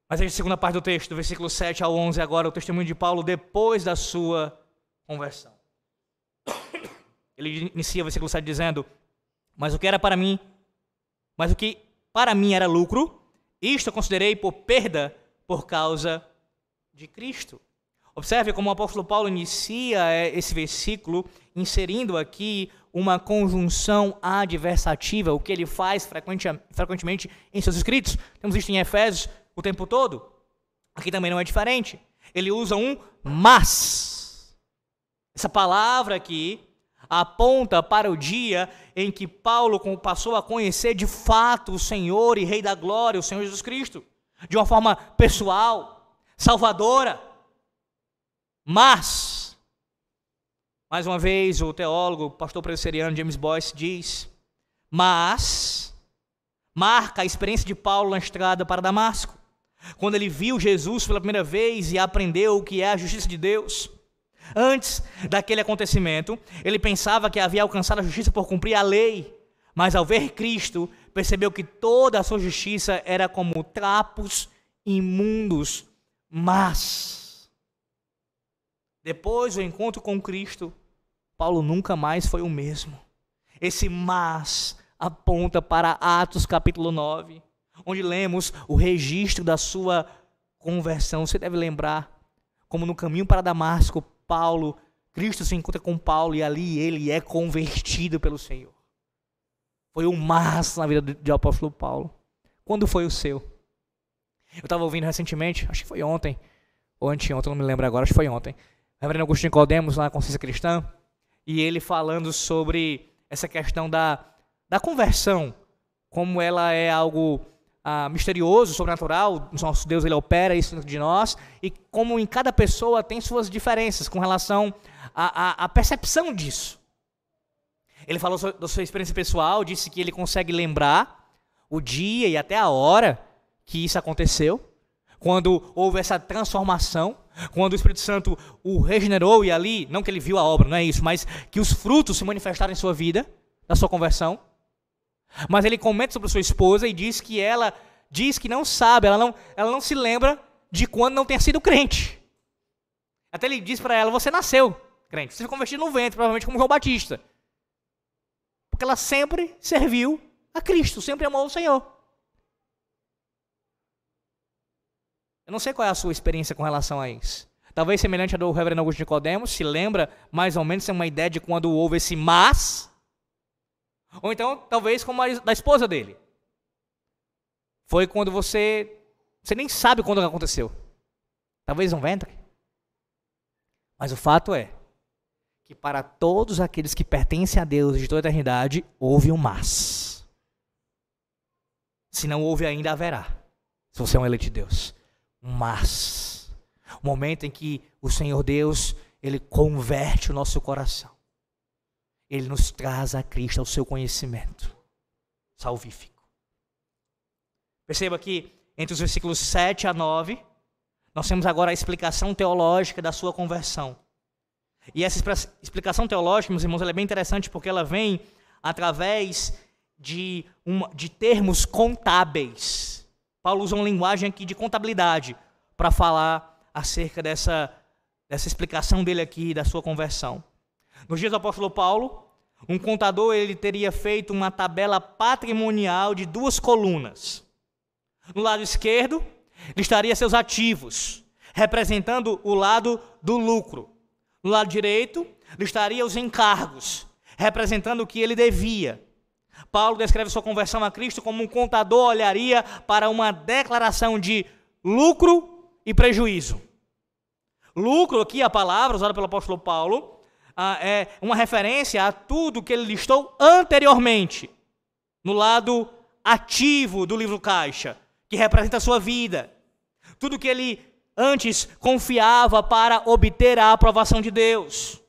Mas a segunda parte do texto, do versículo 7 ao 11, agora o testemunho de Paulo depois da sua conversão. Ele inicia o versículo 7 dizendo: Mas o que era para mim, mas o que para mim era lucro, isto eu considerei por perda por causa de Cristo. Observe como o apóstolo Paulo inicia é, esse versículo inserindo aqui uma conjunção adversativa, o que ele faz frequentemente em seus escritos. Temos visto em Efésios o tempo todo. Aqui também não é diferente. Ele usa um mas. Essa palavra aqui aponta para o dia em que Paulo passou a conhecer de fato o Senhor e Rei da Glória, o Senhor Jesus Cristo, de uma forma pessoal, salvadora. Mas, mais uma vez, o teólogo, o pastor presbiteriano James Boyce diz: Mas, marca a experiência de Paulo na estrada para Damasco, quando ele viu Jesus pela primeira vez e aprendeu o que é a justiça de Deus. Antes daquele acontecimento, ele pensava que havia alcançado a justiça por cumprir a lei, mas ao ver Cristo, percebeu que toda a sua justiça era como trapos imundos. Mas, depois do encontro com Cristo, Paulo nunca mais foi o mesmo. Esse mas aponta para Atos capítulo 9, onde lemos o registro da sua conversão. Você deve lembrar como no caminho para Damasco, Paulo, Cristo se encontra com Paulo e ali ele é convertido pelo Senhor. Foi um massa na vida do apóstolo Paulo. Quando foi o seu? Eu estava ouvindo recentemente, acho que foi ontem, ou anteontem, não me lembro agora, acho que foi ontem. O reverendo Agostinho Nicodemos, lá na Consciência Cristã, e ele falando sobre essa questão da, da conversão, como ela é algo ah, misterioso, sobrenatural, nosso Deus ele opera isso dentro de nós, e como em cada pessoa tem suas diferenças com relação à, à, à percepção disso. Ele falou da sua experiência pessoal, disse que ele consegue lembrar o dia e até a hora que isso aconteceu, quando houve essa transformação, quando o Espírito Santo o regenerou e ali, não que ele viu a obra, não é isso, mas que os frutos se manifestaram em sua vida, da sua conversão. Mas ele comenta sobre sua esposa e diz que ela diz que não sabe, ela não, ela não se lembra de quando não tenha sido crente. Até ele diz para ela: Você nasceu crente, você se convertiu no ventre, provavelmente como João Batista. Porque ela sempre serviu a Cristo, sempre amou o Senhor. Eu não sei qual é a sua experiência com relação a isso. Talvez semelhante a do reverendo Augusto Nicodemos, se lembra mais ou menos, tem uma ideia de quando houve esse mas, ou então, talvez como a da esposa dele. Foi quando você Você nem sabe quando aconteceu. Talvez um ventre. Mas o fato é que para todos aqueles que pertencem a Deus de toda a eternidade, houve um mas. Se não houve ainda, haverá. Se você é um eleito de Deus. Um mas. O momento em que o Senhor Deus, Ele converte o nosso coração. Ele nos traz a Cristo, ao seu conhecimento salvífico. Perceba que entre os versículos 7 a 9, nós temos agora a explicação teológica da sua conversão. E essa explicação teológica, meus irmãos, é bem interessante porque ela vem através de, uma, de termos contábeis. Paulo usa uma linguagem aqui de contabilidade para falar acerca dessa, dessa explicação dele aqui, da sua conversão. Nos dias do apóstolo Paulo, um contador ele teria feito uma tabela patrimonial de duas colunas. No lado esquerdo, listaria seus ativos, representando o lado do lucro. No lado direito, listaria os encargos, representando o que ele devia. Paulo descreve sua conversão a Cristo como um contador olharia para uma declaração de lucro e prejuízo. Lucro, aqui a palavra usada pelo apóstolo Paulo, é uma referência a tudo que ele listou anteriormente, no lado ativo do livro caixa, que representa a sua vida. Tudo que ele antes confiava para obter a aprovação de Deus.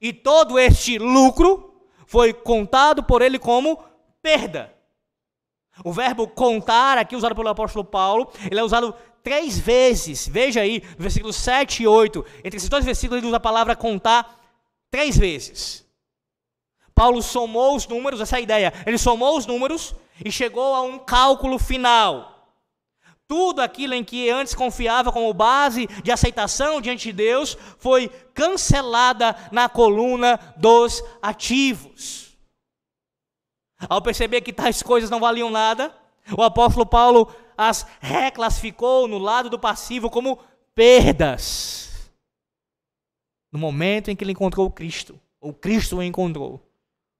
E todo este lucro foi contado por ele como perda. O verbo contar, aqui usado pelo apóstolo Paulo, ele é usado três vezes. Veja aí, no versículo 7 e 8. Entre esses dois versículos, ele usa a palavra contar três vezes. Paulo somou os números, essa é a ideia. Ele somou os números e chegou a um cálculo final. Tudo aquilo em que antes confiava como base de aceitação diante de Deus foi cancelada na coluna dos ativos. Ao perceber que tais coisas não valiam nada, o apóstolo Paulo as reclassificou no lado do passivo como perdas. No momento em que ele encontrou Cristo, ou Cristo o encontrou,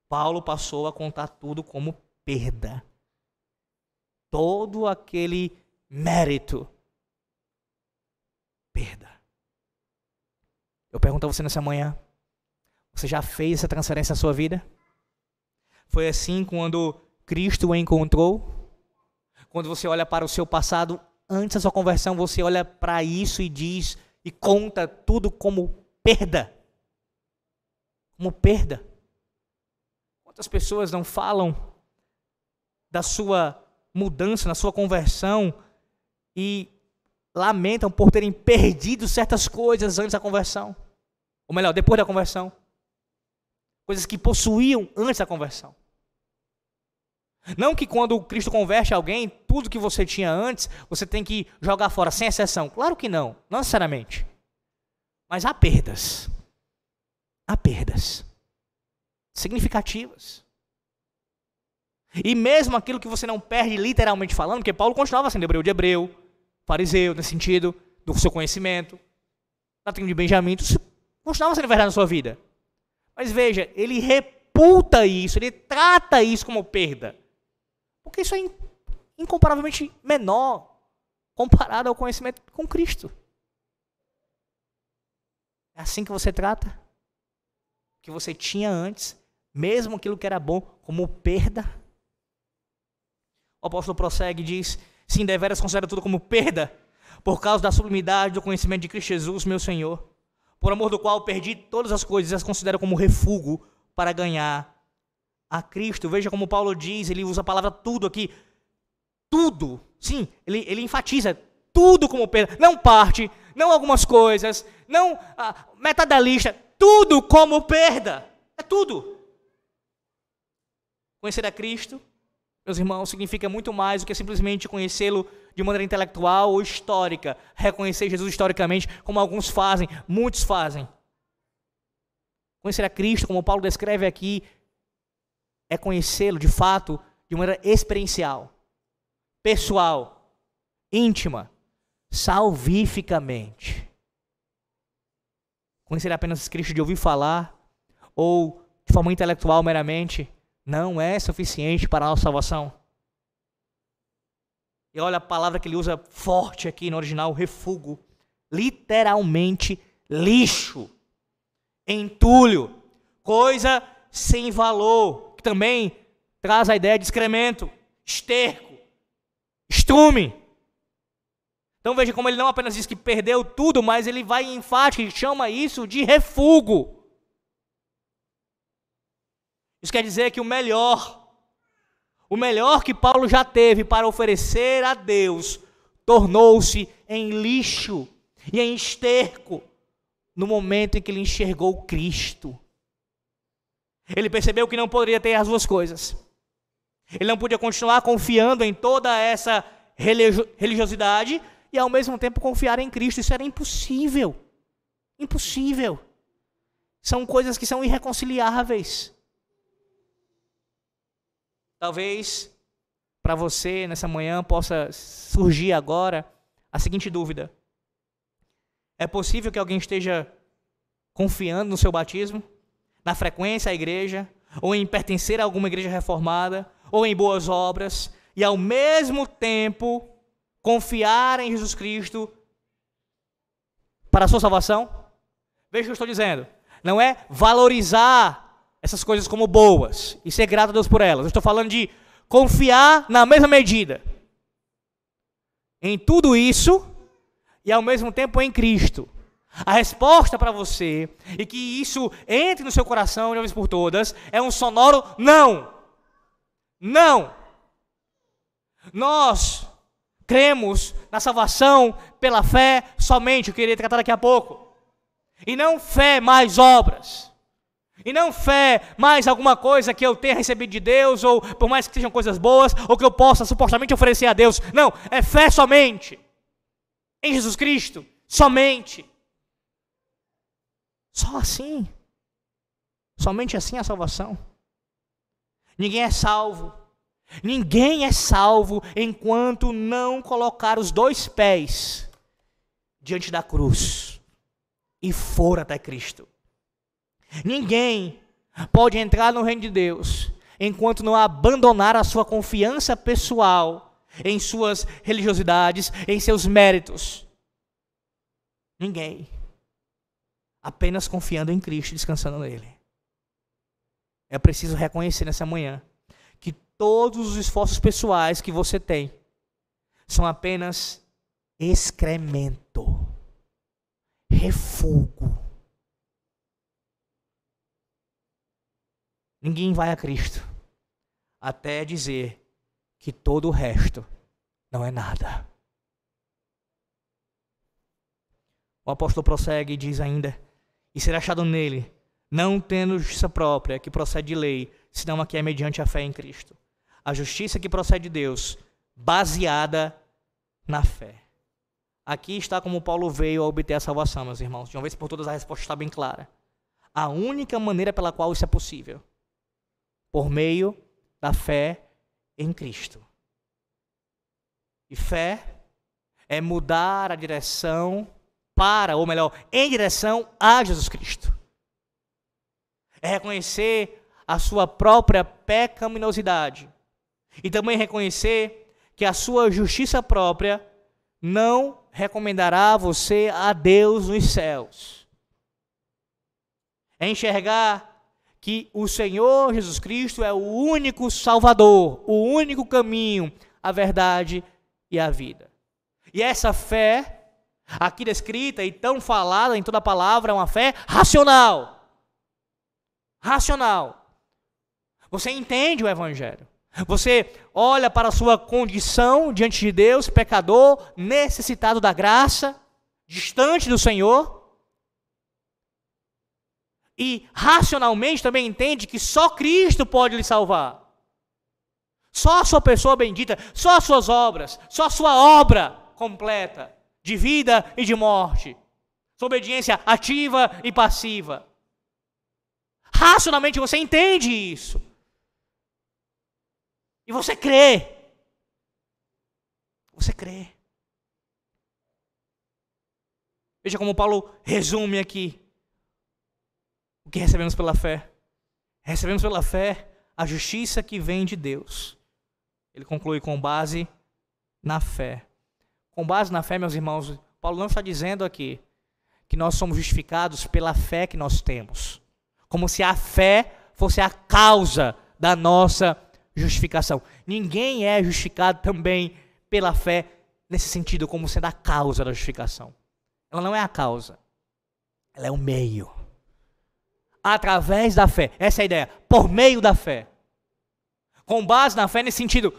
Paulo passou a contar tudo como perda. Todo aquele mérito, perda. Eu pergunto a você nessa manhã: você já fez essa transferência na sua vida? Foi assim quando Cristo o encontrou? Quando você olha para o seu passado antes da sua conversão, você olha para isso e diz e conta tudo como perda. Como perda. Quantas pessoas não falam da sua mudança, na sua conversão, e lamentam por terem perdido certas coisas antes da conversão. Ou melhor, depois da conversão. Coisas que possuíam antes da conversão. Não que quando Cristo converte alguém, tudo que você tinha antes, você tem que jogar fora, sem exceção. Claro que não, não necessariamente. Mas há perdas. Há perdas. Significativas. E mesmo aquilo que você não perde literalmente falando, porque Paulo continuava sendo hebreu de hebreu, fariseu, nesse sentido, do seu conhecimento, tribo de Benjamim, continuava sendo verdade na sua vida. Mas veja, ele reputa isso, ele trata isso como perda. Porque isso é incomparavelmente menor comparado ao conhecimento com Cristo. É assim que você trata o que você tinha antes, mesmo aquilo que era bom, como perda. O apóstolo prossegue e diz: Sim, deveras considera tudo como perda, por causa da sublimidade do conhecimento de Cristo Jesus, meu Senhor, por amor do qual perdi todas as coisas e as considero como refúgio para ganhar a Cristo. Veja como Paulo diz, ele usa a palavra tudo aqui. Tudo. Sim, ele, ele enfatiza tudo como perda. Não parte, não algumas coisas, não ah, metade da lista. Tudo como perda. É tudo. Conhecer a Cristo meus irmãos, significa muito mais do que simplesmente conhecê-lo de maneira intelectual ou histórica, reconhecer Jesus historicamente, como alguns fazem, muitos fazem. Conhecer a Cristo, como Paulo descreve aqui, é conhecê-lo de fato de maneira experiencial, pessoal, íntima, salvificamente. Conhecer apenas Cristo de ouvir falar ou de forma intelectual meramente não é suficiente para a nossa salvação. E olha a palavra que ele usa forte aqui no original, refugo. Literalmente lixo, entulho, coisa sem valor, que também traz a ideia de excremento, esterco, estrume. Então veja como ele não apenas diz que perdeu tudo, mas ele vai em enfático e chama isso de refugo. Isso quer dizer que o melhor, o melhor que Paulo já teve para oferecer a Deus, tornou-se em lixo e em esterco no momento em que ele enxergou Cristo. Ele percebeu que não poderia ter as duas coisas. Ele não podia continuar confiando em toda essa religiosidade e ao mesmo tempo confiar em Cristo. Isso era impossível. Impossível. São coisas que são irreconciliáveis. Talvez para você nessa manhã possa surgir agora a seguinte dúvida: É possível que alguém esteja confiando no seu batismo, na frequência à igreja, ou em pertencer a alguma igreja reformada, ou em boas obras, e ao mesmo tempo confiar em Jesus Cristo para a sua salvação? Veja o que eu estou dizendo. Não é valorizar essas coisas como boas e ser grato a Deus por elas. Eu estou falando de confiar na mesma medida em tudo isso e ao mesmo tempo em Cristo. A resposta para você e que isso entre no seu coração de uma vez por todas é um sonoro não. Não. Nós cremos na salvação pela fé somente, eu queria tratar daqui a pouco. E não fé mais obras. E não fé mais alguma coisa que eu tenha recebido de Deus, ou por mais que sejam coisas boas, ou que eu possa supostamente oferecer a Deus. Não, é fé somente. Em Jesus Cristo, somente. Só assim. Somente assim a salvação. Ninguém é salvo. Ninguém é salvo enquanto não colocar os dois pés diante da cruz e for até Cristo. Ninguém pode entrar no reino de Deus enquanto não abandonar a sua confiança pessoal em suas religiosidades, em seus méritos. Ninguém. Apenas confiando em Cristo, descansando nele. É preciso reconhecer nessa manhã todos os esforços pessoais que você tem são apenas excremento, refugo Ninguém vai a Cristo até dizer que todo o resto não é nada. O apóstolo prossegue e diz ainda: E será achado nele, não tendo justiça própria que procede de lei, senão a que é mediante a fé em Cristo. A justiça que procede de Deus, baseada na fé. Aqui está como Paulo veio a obter a salvação, meus irmãos. De uma vez por todas, a resposta está bem clara. A única maneira pela qual isso é possível por meio da fé em Cristo. E fé é mudar a direção para, ou melhor, em direção a Jesus Cristo. É reconhecer a sua própria pecaminosidade e também reconhecer que a sua justiça própria não recomendará você a Deus nos céus. É enxergar que o Senhor Jesus Cristo é o único Salvador, o único caminho, a verdade e a vida. E essa fé, aqui descrita e tão falada em toda a palavra, é uma fé racional. Racional. Você entende o Evangelho. Você olha para a sua condição diante de Deus, pecador, necessitado da graça, distante do Senhor e racionalmente também entende que só Cristo pode lhe salvar. Só a sua pessoa bendita, só as suas obras, só a sua obra completa de vida e de morte. Sua obediência ativa e passiva. Racionalmente você entende isso. E você crê. Você crê. Veja como Paulo resume aqui o que recebemos pela fé? Recebemos pela fé a justiça que vem de Deus. Ele conclui com base na fé. Com base na fé, meus irmãos, Paulo não está dizendo aqui que nós somos justificados pela fé que nós temos, como se a fé fosse a causa da nossa justificação. Ninguém é justificado também pela fé nesse sentido, como sendo a causa da justificação. Ela não é a causa, ela é o meio. Através da fé, essa é a ideia, por meio da fé. Com base na fé, nesse sentido,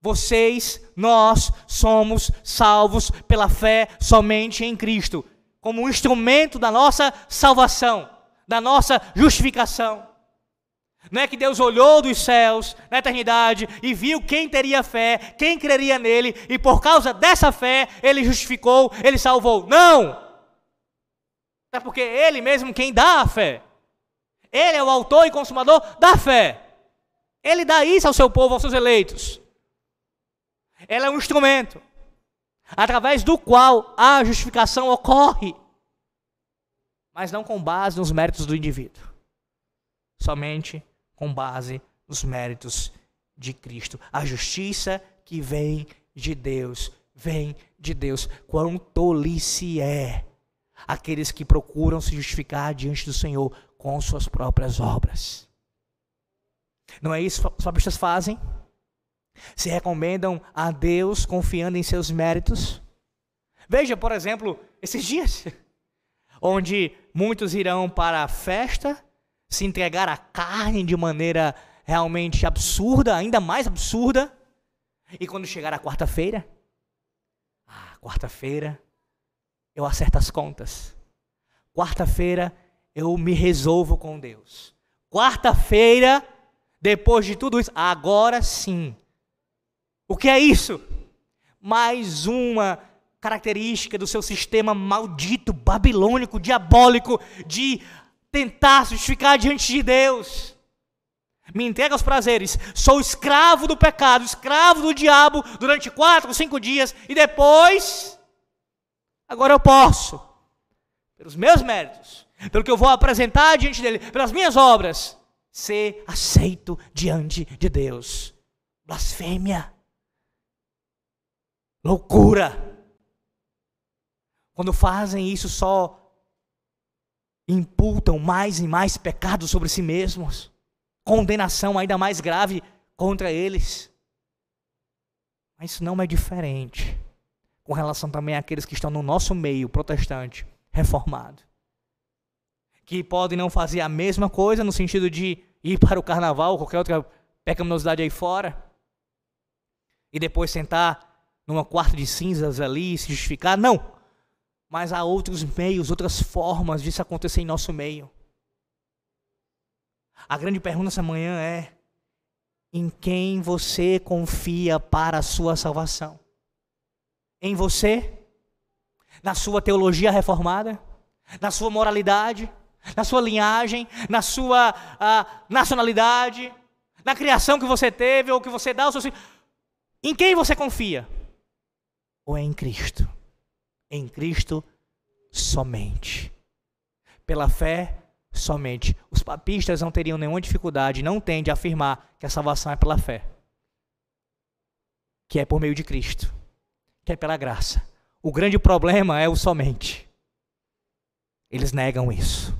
vocês, nós somos salvos pela fé somente em Cristo, como um instrumento da nossa salvação, da nossa justificação. Não é que Deus olhou dos céus na eternidade e viu quem teria fé, quem creria nele, e por causa dessa fé ele justificou, ele salvou. Não! É porque ele mesmo quem dá a fé. Ele é o autor e consumador da fé. Ele dá isso ao seu povo, aos seus eleitos. Ela é um instrumento através do qual a justificação ocorre, mas não com base nos méritos do indivíduo, somente com base nos méritos de Cristo. A justiça que vem de Deus, vem de Deus. Quão tolice é aqueles que procuram se justificar diante do Senhor com suas próprias obras. Não é isso que os fabristas fazem? Se recomendam a Deus confiando em seus méritos? Veja, por exemplo, esses dias, *laughs* onde muitos irão para a festa, se entregar à carne de maneira realmente absurda, ainda mais absurda, e quando chegar a quarta-feira, ah, quarta-feira, eu acerto as contas. Quarta-feira, eu me resolvo com Deus. Quarta-feira, depois de tudo isso, agora sim. O que é isso? Mais uma característica do seu sistema maldito, babilônico, diabólico, de tentar se justificar diante de Deus. Me entrega aos prazeres, sou escravo do pecado, escravo do diabo durante quatro, cinco dias, e depois, agora eu posso, pelos meus méritos, pelo que eu vou apresentar diante dele, pelas minhas obras, ser aceito diante de Deus. Blasfêmia. Loucura. Quando fazem isso, só imputam mais e mais pecados sobre si mesmos, condenação ainda mais grave contra eles. Mas isso não é diferente com relação também àqueles que estão no nosso meio protestante, reformado que podem não fazer a mesma coisa no sentido de ir para o carnaval ou qualquer outra pecaminosidade aí fora e depois sentar numa quarta de cinzas ali e se justificar. Não. Mas há outros meios, outras formas disso acontecer em nosso meio. A grande pergunta essa manhã é: em quem você confia para a sua salvação? Em você? Na sua teologia reformada? Na sua moralidade? na sua linhagem, na sua uh, nacionalidade, na criação que você teve ou que você dá aos seus. Em quem você confia? Ou é em Cristo? Em Cristo somente. Pela fé somente. Os papistas não teriam nenhuma dificuldade, não têm de afirmar que a salvação é pela fé. Que é por meio de Cristo. Que é pela graça. O grande problema é o somente. Eles negam isso.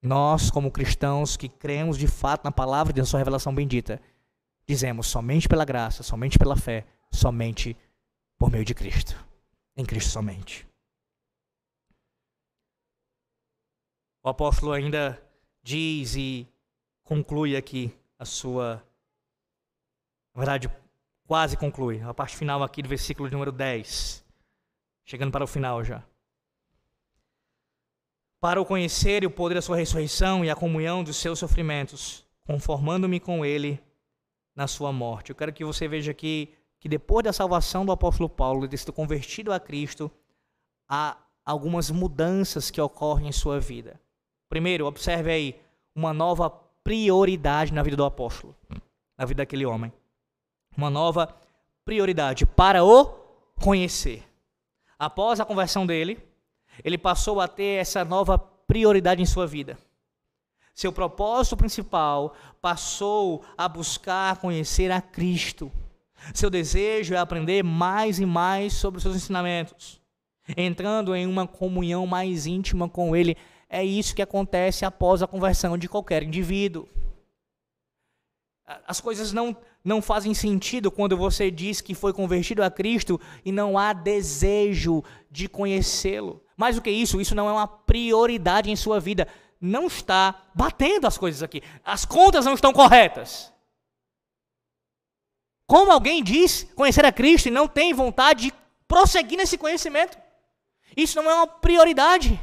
Nós, como cristãos que cremos de fato na palavra de sua revelação bendita, dizemos somente pela graça, somente pela fé, somente por meio de Cristo. Em Cristo somente. O apóstolo ainda diz e conclui aqui a sua. Na verdade, quase conclui. A parte final aqui do versículo número 10. Chegando para o final já para o conhecer e o poder da sua ressurreição e a comunhão dos seus sofrimentos, conformando-me com ele na sua morte. Eu quero que você veja aqui que depois da salvação do apóstolo Paulo, de sido convertido a Cristo, há algumas mudanças que ocorrem em sua vida. Primeiro, observe aí uma nova prioridade na vida do apóstolo, na vida daquele homem. Uma nova prioridade para o conhecer. Após a conversão dele, ele passou a ter essa nova prioridade em sua vida. Seu propósito principal passou a buscar conhecer a Cristo, Seu desejo é aprender mais e mais sobre os seus ensinamentos, entrando em uma comunhão mais íntima com Ele. É isso que acontece após a conversão de qualquer indivíduo. As coisas não, não fazem sentido quando você diz que foi convertido a Cristo e não há desejo de conhecê-lo. Mais do que isso, isso não é uma prioridade em sua vida. Não está batendo as coisas aqui. As contas não estão corretas. Como alguém diz conhecer a Cristo e não tem vontade de prosseguir nesse conhecimento? Isso não é uma prioridade.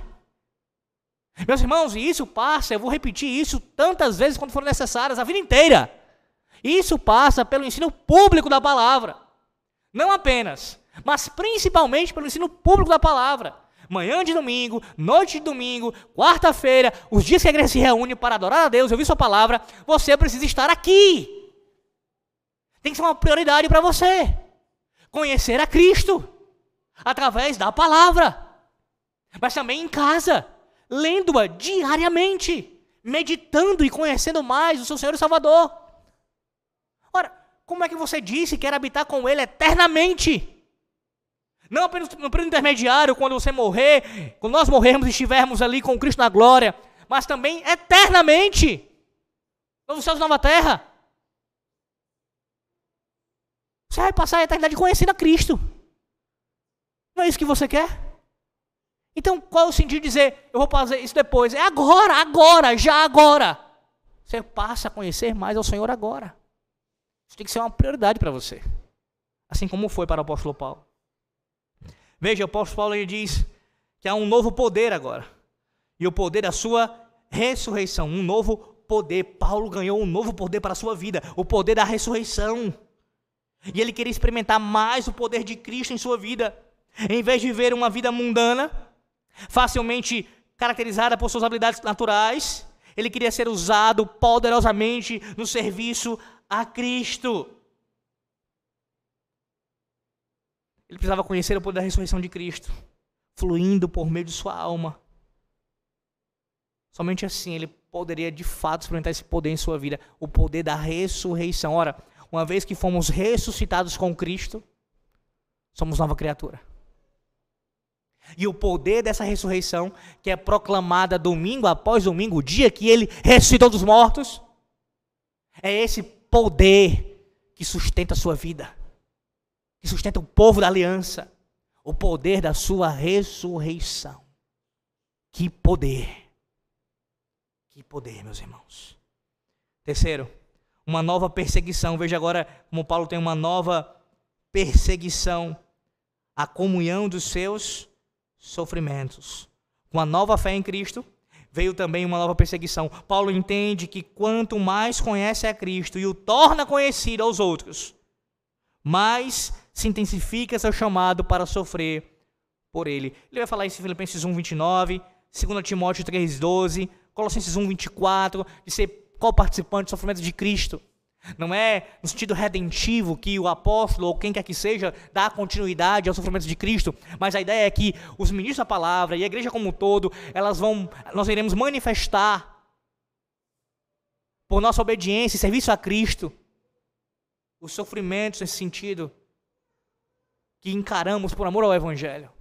Meus irmãos, e isso passa, eu vou repetir isso tantas vezes quando for necessárias, a vida inteira. Isso passa pelo ensino público da palavra. Não apenas, mas principalmente pelo ensino público da palavra. Manhã de domingo, noite de domingo, quarta-feira, os dias que a igreja se reúne para adorar a Deus, ouvir Sua palavra, você precisa estar aqui. Tem que ser uma prioridade para você. Conhecer a Cristo através da palavra, mas também em casa, lendo-a diariamente, meditando e conhecendo mais o seu Senhor e Salvador. Ora, como é que você disse que quer habitar com Ele eternamente? Não apenas no período intermediário, quando você morrer, quando nós morrermos e estivermos ali com Cristo na glória, mas também eternamente. Novo céus nova terra. Você vai passar a eternidade conhecendo a Cristo. Não é isso que você quer? Então, qual é o sentido de dizer, eu vou fazer isso depois? É agora, agora, já agora. Você passa a conhecer mais ao Senhor agora. Isso tem que ser uma prioridade para você. Assim como foi para o apóstolo Paulo. Veja, o apóstolo Paulo ele diz que há um novo poder agora. E o poder da sua ressurreição, um novo poder. Paulo ganhou um novo poder para a sua vida, o poder da ressurreição. E ele queria experimentar mais o poder de Cristo em sua vida. Em vez de viver uma vida mundana, facilmente caracterizada por suas habilidades naturais, ele queria ser usado poderosamente no serviço a Cristo. Ele precisava conhecer o poder da ressurreição de Cristo, fluindo por meio de sua alma. Somente assim ele poderia de fato experimentar esse poder em sua vida, o poder da ressurreição. Ora, uma vez que fomos ressuscitados com Cristo, somos nova criatura. E o poder dessa ressurreição, que é proclamada domingo após domingo, o dia que ele ressuscitou dos mortos, é esse poder que sustenta a sua vida, que sustenta o povo da aliança, o poder da sua ressurreição. Que poder! Que poder, meus irmãos. Terceiro, uma nova perseguição. Veja agora como Paulo tem uma nova perseguição, a comunhão dos seus sofrimentos. Com a nova fé em Cristo, veio também uma nova perseguição. Paulo entende que quanto mais conhece a Cristo e o torna conhecido aos outros, mais se intensifica seu chamado para sofrer por ele. Ele vai falar isso em Filipenses 1, 29, 2 Timóteo 3, 12, Colossenses 1, 24, de ser co-participante do sofrimento de Cristo. Não é no sentido redentivo que o apóstolo ou quem quer que seja dá continuidade ao sofrimento de Cristo, mas a ideia é que os ministros da palavra e a igreja como um todo, elas vão, nós iremos manifestar por nossa obediência e serviço a Cristo os sofrimentos nesse sentido que encaramos por amor ao evangelho.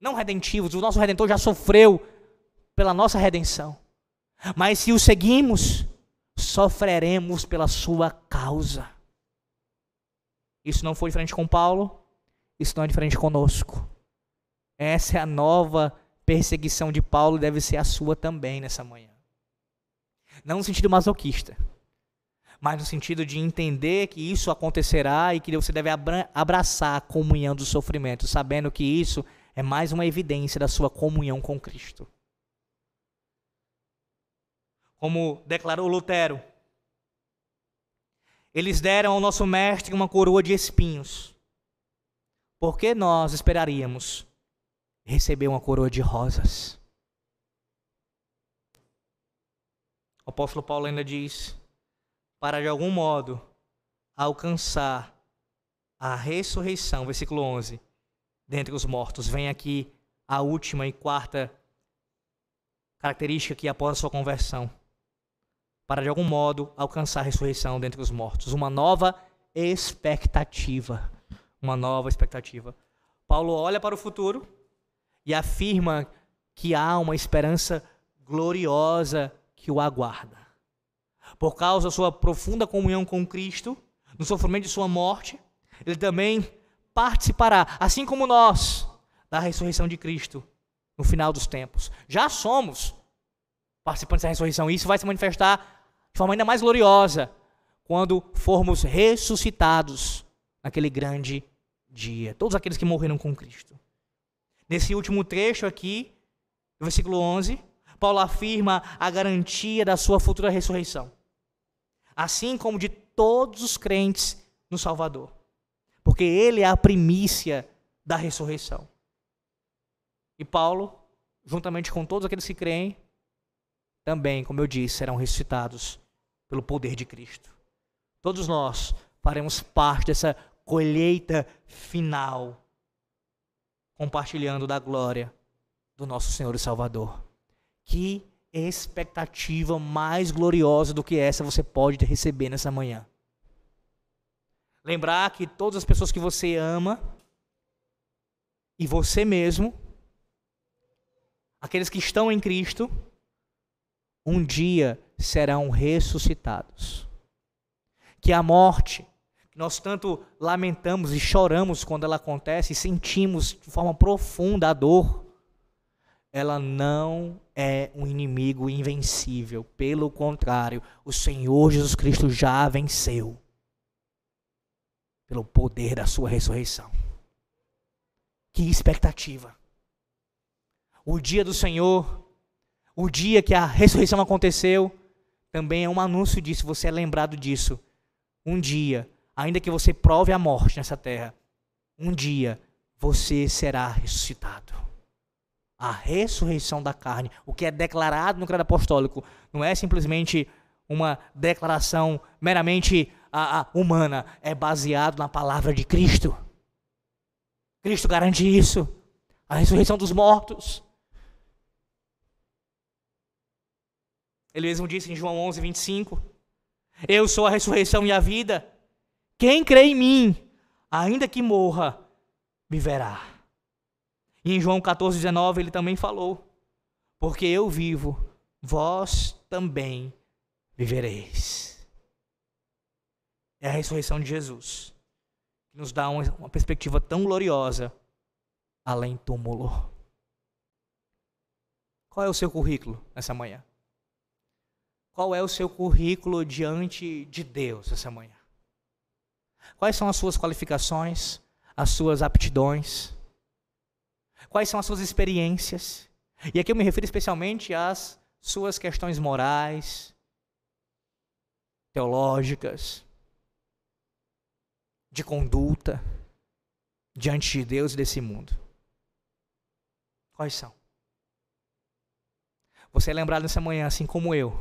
Não redentivos, o nosso redentor já sofreu pela nossa redenção. Mas se o seguimos, sofreremos pela sua causa. Isso não foi diferente com Paulo, isso não é diferente conosco. Essa é a nova perseguição de Paulo, deve ser a sua também nessa manhã. Não no sentido masoquista, mas no sentido de entender que isso acontecerá e que você deve abraçar a comunhão do sofrimento, sabendo que isso é mais uma evidência da sua comunhão com Cristo. Como declarou Lutero, eles deram ao nosso mestre uma coroa de espinhos. Por que nós esperaríamos receber uma coroa de rosas? O apóstolo Paulo ainda diz: para de algum modo alcançar a ressurreição, versículo 11, dentre os mortos. Vem aqui a última e quarta característica que após a sua conversão para de algum modo alcançar a ressurreição dentre os mortos, uma nova expectativa. Uma nova expectativa. Paulo olha para o futuro e afirma que há uma esperança gloriosa que o aguarda. Por causa da sua profunda comunhão com Cristo, no sofrimento de sua morte, ele também participará, assim como nós, da ressurreição de Cristo no final dos tempos. Já somos participantes da ressurreição, e isso vai se manifestar de forma ainda mais gloriosa quando formos ressuscitados naquele grande dia. Todos aqueles que morreram com Cristo. Nesse último trecho aqui, no versículo 11, Paulo afirma a garantia da sua futura ressurreição, assim como de todos os crentes no Salvador, porque ele é a primícia da ressurreição. E Paulo, juntamente com todos aqueles que creem, também, como eu disse, serão ressuscitados pelo poder de Cristo. Todos nós faremos parte dessa colheita final, compartilhando da glória do nosso Senhor e Salvador. Que expectativa mais gloriosa do que essa você pode receber nessa manhã. Lembrar que todas as pessoas que você ama e você mesmo, aqueles que estão em Cristo, um dia serão ressuscitados. Que a morte, que nós tanto lamentamos e choramos quando ela acontece e sentimos de forma profunda a dor, ela não é um inimigo invencível. Pelo contrário, o Senhor Jesus Cristo já venceu pelo poder da sua ressurreição. Que expectativa! O dia do Senhor, o dia que a ressurreição aconteceu, também é um anúncio disso, você é lembrado disso. Um dia, ainda que você prove a morte nessa terra, um dia você será ressuscitado a ressurreição da carne, o que é declarado no credo apostólico, não é simplesmente uma declaração meramente a, a, humana, é baseado na palavra de Cristo. Cristo garante isso, a ressurreição dos mortos. Ele mesmo disse em João 11, 25: Eu sou a ressurreição e a vida. Quem crê em mim, ainda que morra, viverá. E em João 14, 19 ele também falou: Porque eu vivo, vós também vivereis. É a ressurreição de Jesus que nos dá uma, perspectiva tão gloriosa além túmulo. Qual é o seu currículo nessa manhã? Qual é o seu currículo diante de Deus essa manhã? Quais são as suas qualificações, as suas aptidões? Quais são as suas experiências? E aqui eu me refiro especialmente às suas questões morais, teológicas, de conduta diante de Deus e desse mundo. Quais são? Você é lembrado nessa manhã, assim como eu,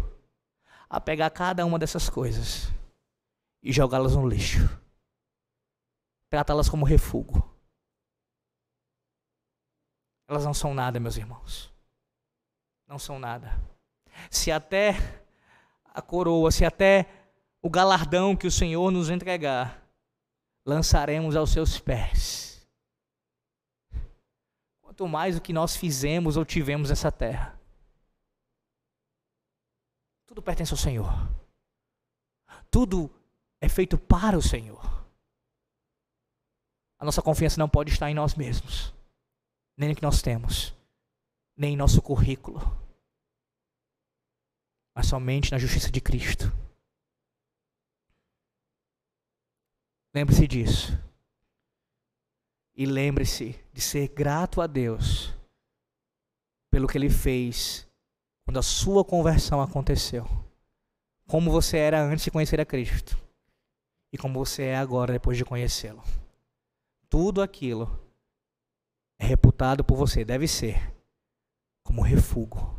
a pegar cada uma dessas coisas e jogá-las no lixo, tratá-las como refúgio elas não são nada, meus irmãos. Não são nada. Se até a coroa, se até o galardão que o Senhor nos entregar, lançaremos aos seus pés. Quanto mais o que nós fizemos ou tivemos nessa terra. Tudo pertence ao Senhor. Tudo é feito para o Senhor. A nossa confiança não pode estar em nós mesmos nem no que nós temos, nem em nosso currículo, mas somente na justiça de Cristo. Lembre-se disso. E lembre-se de ser grato a Deus pelo que Ele fez quando a sua conversão aconteceu. Como você era antes de conhecer a Cristo e como você é agora depois de conhecê-lo. Tudo aquilo é reputado por você, deve ser, como refúgio.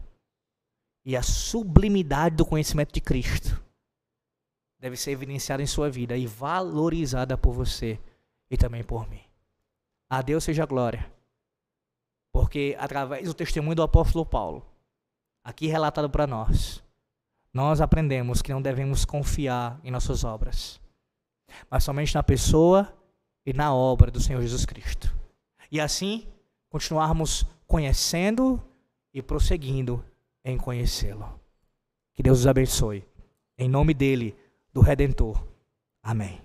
E a sublimidade do conhecimento de Cristo deve ser evidenciada em sua vida e valorizada por você e também por mim. A Deus seja a glória. Porque através do testemunho do apóstolo Paulo, aqui relatado para nós, nós aprendemos que não devemos confiar em nossas obras. mas somente na pessoa e na obra do Senhor Jesus Cristo. E assim continuarmos conhecendo e prosseguindo em conhecê-lo. Que Deus os abençoe. Em nome dele, do Redentor. Amém.